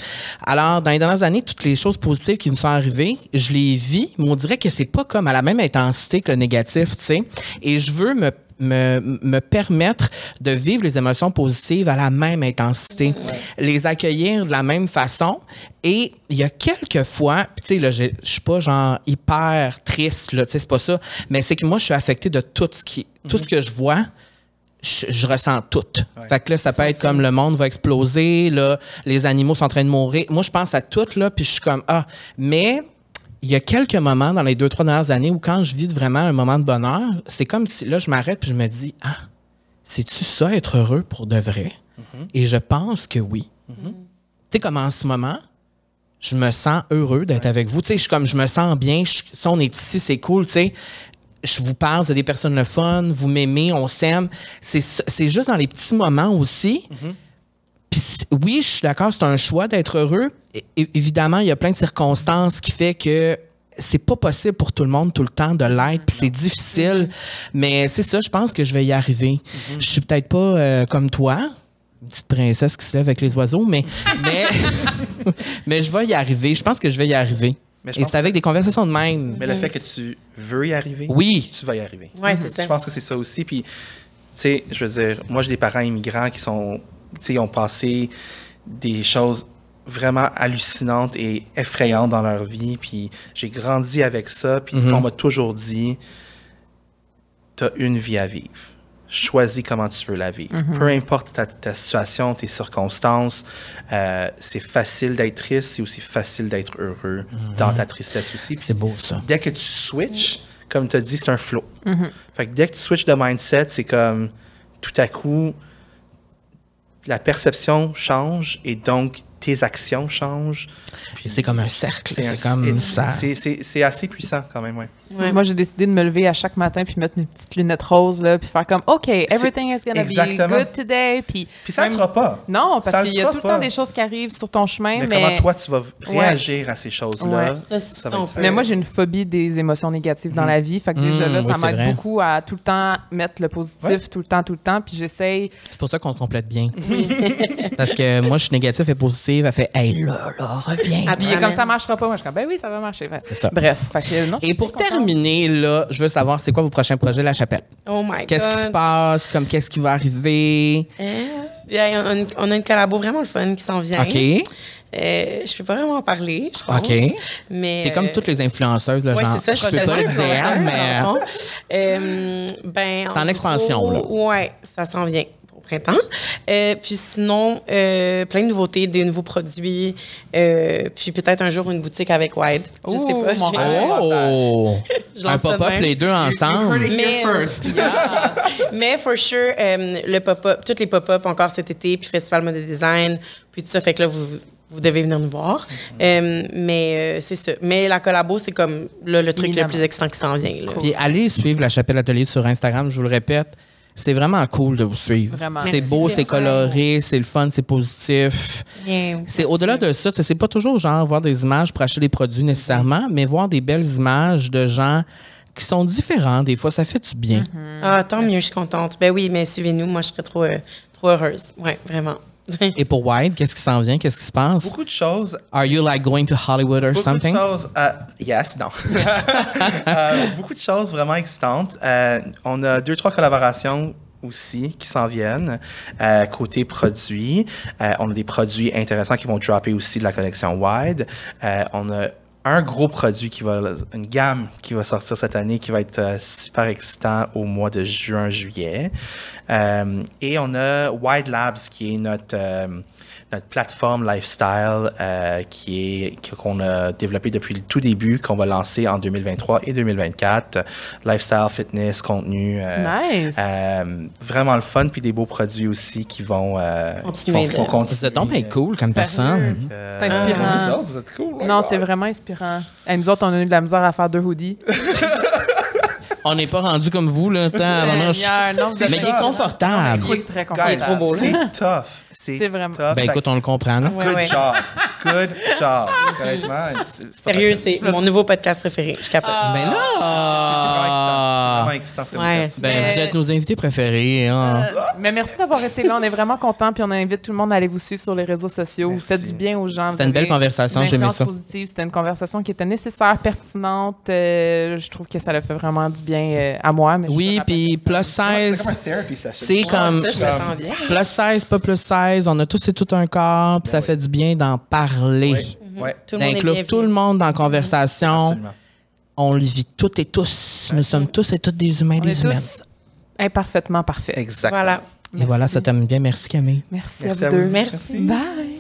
Alors, dans les dernières années, toutes les choses positives qui me sont arrivées, je les vis, mais on dirait que c'est pas comme à la même intensité que le négatif, tu sais. Et je veux me me, me permettre de vivre les émotions positives à la même intensité, les accueillir de la même façon. Et il y a quelques fois, tu sais, là, je je suis pas genre hyper triste, là, tu sais, c'est pas ça, mais c'est que moi, je suis affectée de tout ce qui, tout ce que je vois je, je ressens tout. Fait que là, ça peut être comme le monde va exploser, là, les animaux sont en train de mourir. Moi, je pense à tout, là, puis je suis comme, ah, mais il y a quelques moments dans les deux, trois dernières années où quand je vis vraiment un moment de bonheur, c'est comme si, là, je m'arrête puis je me dis, ah, c'est-tu ça, être heureux pour de vrai? Et je pense que oui. Tu sais, comme en ce moment, je me sens heureux d'être avec vous. Tu sais, je suis comme, je me sens bien. Je, si on est ici, c'est cool, tu sais. Je vous parle, c'est des personnes le fun, vous m'aimez, on s'aime. C'est juste dans les petits moments aussi. Puis c- oui, je suis d'accord, c'est un choix d'être heureux. É- évidemment, il y a plein de circonstances qui fait que c'est pas possible pour tout le monde tout le temps de l'être, puis c'est difficile. Mais c'est ça, je pense que je vais y arriver. Je suis peut-être pas euh, comme toi, une petite princesse qui se lève avec les oiseaux, mais *laughs* mais *laughs* mais je vais y arriver. Je pense que je vais y arriver. Mais Et c'est avec des conversations de même. Mais le fait que tu veux y arriver, Oui. tu vas y arriver. Ouais, c'est ça. Je pense que c'est ça aussi. Puis, tu sais, je veux dire, moi, j'ai des parents immigrants qui sont, tu sais, ils ont passé des choses vraiment hallucinantes et effrayantes dans leur vie. Puis, j'ai grandi avec ça. Puis, on m'a toujours dit, t'as une vie à vivre. Choisis comment tu veux la vivre. Peu importe ta, ta situation, tes circonstances, euh, c'est facile d'être triste, c'est aussi facile d'être heureux dans ta tristesse aussi. C'est beau ça. dès que tu switches, comme tu as dit, c'est un flow. Fait que dès que tu switches de mindset, c'est comme tout à coup, la perception change et donc tes actions changent. Puis c'est comme un cercle. C'est comme ça. c'est- C'est c'est assez puissant quand même, ouais. Ouais. Moi, j'ai décidé de me lever à chaque matin puis mettre mes petites lunettes roses, là, puis faire comme, OK, everything is gonna Exactement. be good today. Puis, Puis ça ne même- sera pas. Non, parce qu'il y a tout le temps des choses qui arrivent sur ton chemin, Mais, mais, comment toi, tu vas réagir à ces choses-là, Ouais. Ça, c'est ça Mais moi, j'ai une phobie des émotions négatives dans la vie. Fait que déjà Mmh, là, oui, ça m'aide beaucoup à tout le temps mettre le positif, Ouais. tout le temps, tout le temps. Puis j'essaye. C'est pour ça qu'on te complète bien. *laughs* Parce que moi, je suis négatif et positive. Elle fait Hey, là, là, reviens. Ah, Puis comme ça marchera pas, moi, je suis comme, ben oui, ça va marcher. C'est ça. Bref. Fait que, non, je Et pour terminer, là, je veux savoir, c'est quoi vos prochains projets, La Chapelle? Oh my Qu'est-ce qui se passe? Comme qu'est-ce qui va arriver? Yeah, on, a une, on a une collabo vraiment le fun qui s'en vient. OK. Euh, je peux pas vraiment en parler, je pense. OK. Mais, T'es comme euh, toutes les influenceuses, là, Ouais, genre. ça, je peux pas le dire, mais. Euh, ben, C'est en expansion, gros, Ouais, ça s'en vient printemps. Euh, puis sinon, euh, plein de nouveautés, des nouveaux produits. euh, puis peut-être un jour une boutique avec Wide. Je sais pas. mon. Oh! Un pop-up, les deux ensemble. Mais, *laughs* mais for sure, euh, le pop-up, toutes les pop-up encore cet été, puis Festival Mode Design, puis tout ça, fait que là, vous, vous devez venir nous voir. Euh, mais euh, c'est ça. Mais la collabo, c'est comme là, le truc le plus excitant qui s'en vient. Là. Puis allez suivre La Chapelle Atelier sur Instagram, je vous le répète. C'est vraiment cool de vous suivre. Vraiment. C'est beau, c'est coloré, c'est le fun, c'est positif. Bien. C'est au-delà de ça, c'est pas toujours genre voir des images pour acheter des produits nécessairement, mais voir des belles images de gens qui sont différents. Des fois, ça fait du bien. Ah, tant mieux, je suis contente. Ben oui, mais suivez-nous, moi, je serais trop, euh, trop heureuse. Oui, vraiment. Et pour White, qu'est-ce qui s'en vient? Qu'est-ce qui se passe? Beaucoup de choses Are you like going to Hollywood or Beaucoup something? de choses. euh, yes, non. *laughs* Euh, beaucoup de choses vraiment excitantes. Euh, on a deux, trois collaborations aussi qui s'en viennent. Euh, côté produits, on a des produits intéressants qui vont dropper aussi de la collection Wide. On a un gros produit qui va, une gamme qui va sortir cette année qui va être euh, super excitant au mois de juin-juillet. Euh, et on a Wide Labs qui est notre euh, notre plateforme lifestyle euh, qui est qu'on a développé depuis le tout début, qu'on va lancer en 2023 et 2024. Lifestyle, fitness, contenu. euh, Nice. euh, vraiment le fun, puis des beaux produits aussi qui vont, euh, Continuer qui vont- Vous êtes donc bien cool comme personne. Euh, C'est inspirant. Vous autres, vous êtes cool. Non, c'est vraiment inspirant. Et nous autres, on a eu de la misère à faire deux hoodies. *laughs* On n'est pas rendu comme vous, là. Mais il est confortable. Il est très confortable. trop beau, là. C'est tough. C'est vraiment- tough. Ben écoute, on le comprend, là. Good job. Good job. *laughs* Sérieux, c'est mon nouveau podcast préféré. Je capote. Ben C'est vraiment excitant. C'est là! vraiment excitant ce que Ouais. vous faites. Ben, Mais- vous êtes nos invités préférés. hein. Euh, mais merci d'avoir été là. On est vraiment contents. Puis on invite tout le monde à aller vous suivre sur les réseaux sociaux. Vous faites du bien aux gens. C'était une belle conversation, une j'ai aimé influence ça. C'était une conversation qui était nécessaire, pertinente. Euh, je trouve que ça a fait vraiment du bien euh, à moi. mais Oui, puis plus C'est 16. comme un therapy session. C'est comme Ça, plus 16, pas plus 16. On a tous et tout un corps, puis ça Ben oui. fait du bien d'en parler. D'inclure bienvenu. tout le monde dans la conversation. Absolument. On le vit toutes et tous. Nous sommes tous et toutes des humains, On est des humaines. tous imparfaitement parfaits. Exactement. Voilà. Et voilà, ça t'aime bien. Merci Camille. Merci, Merci à vous deux. vous. Merci. Bye.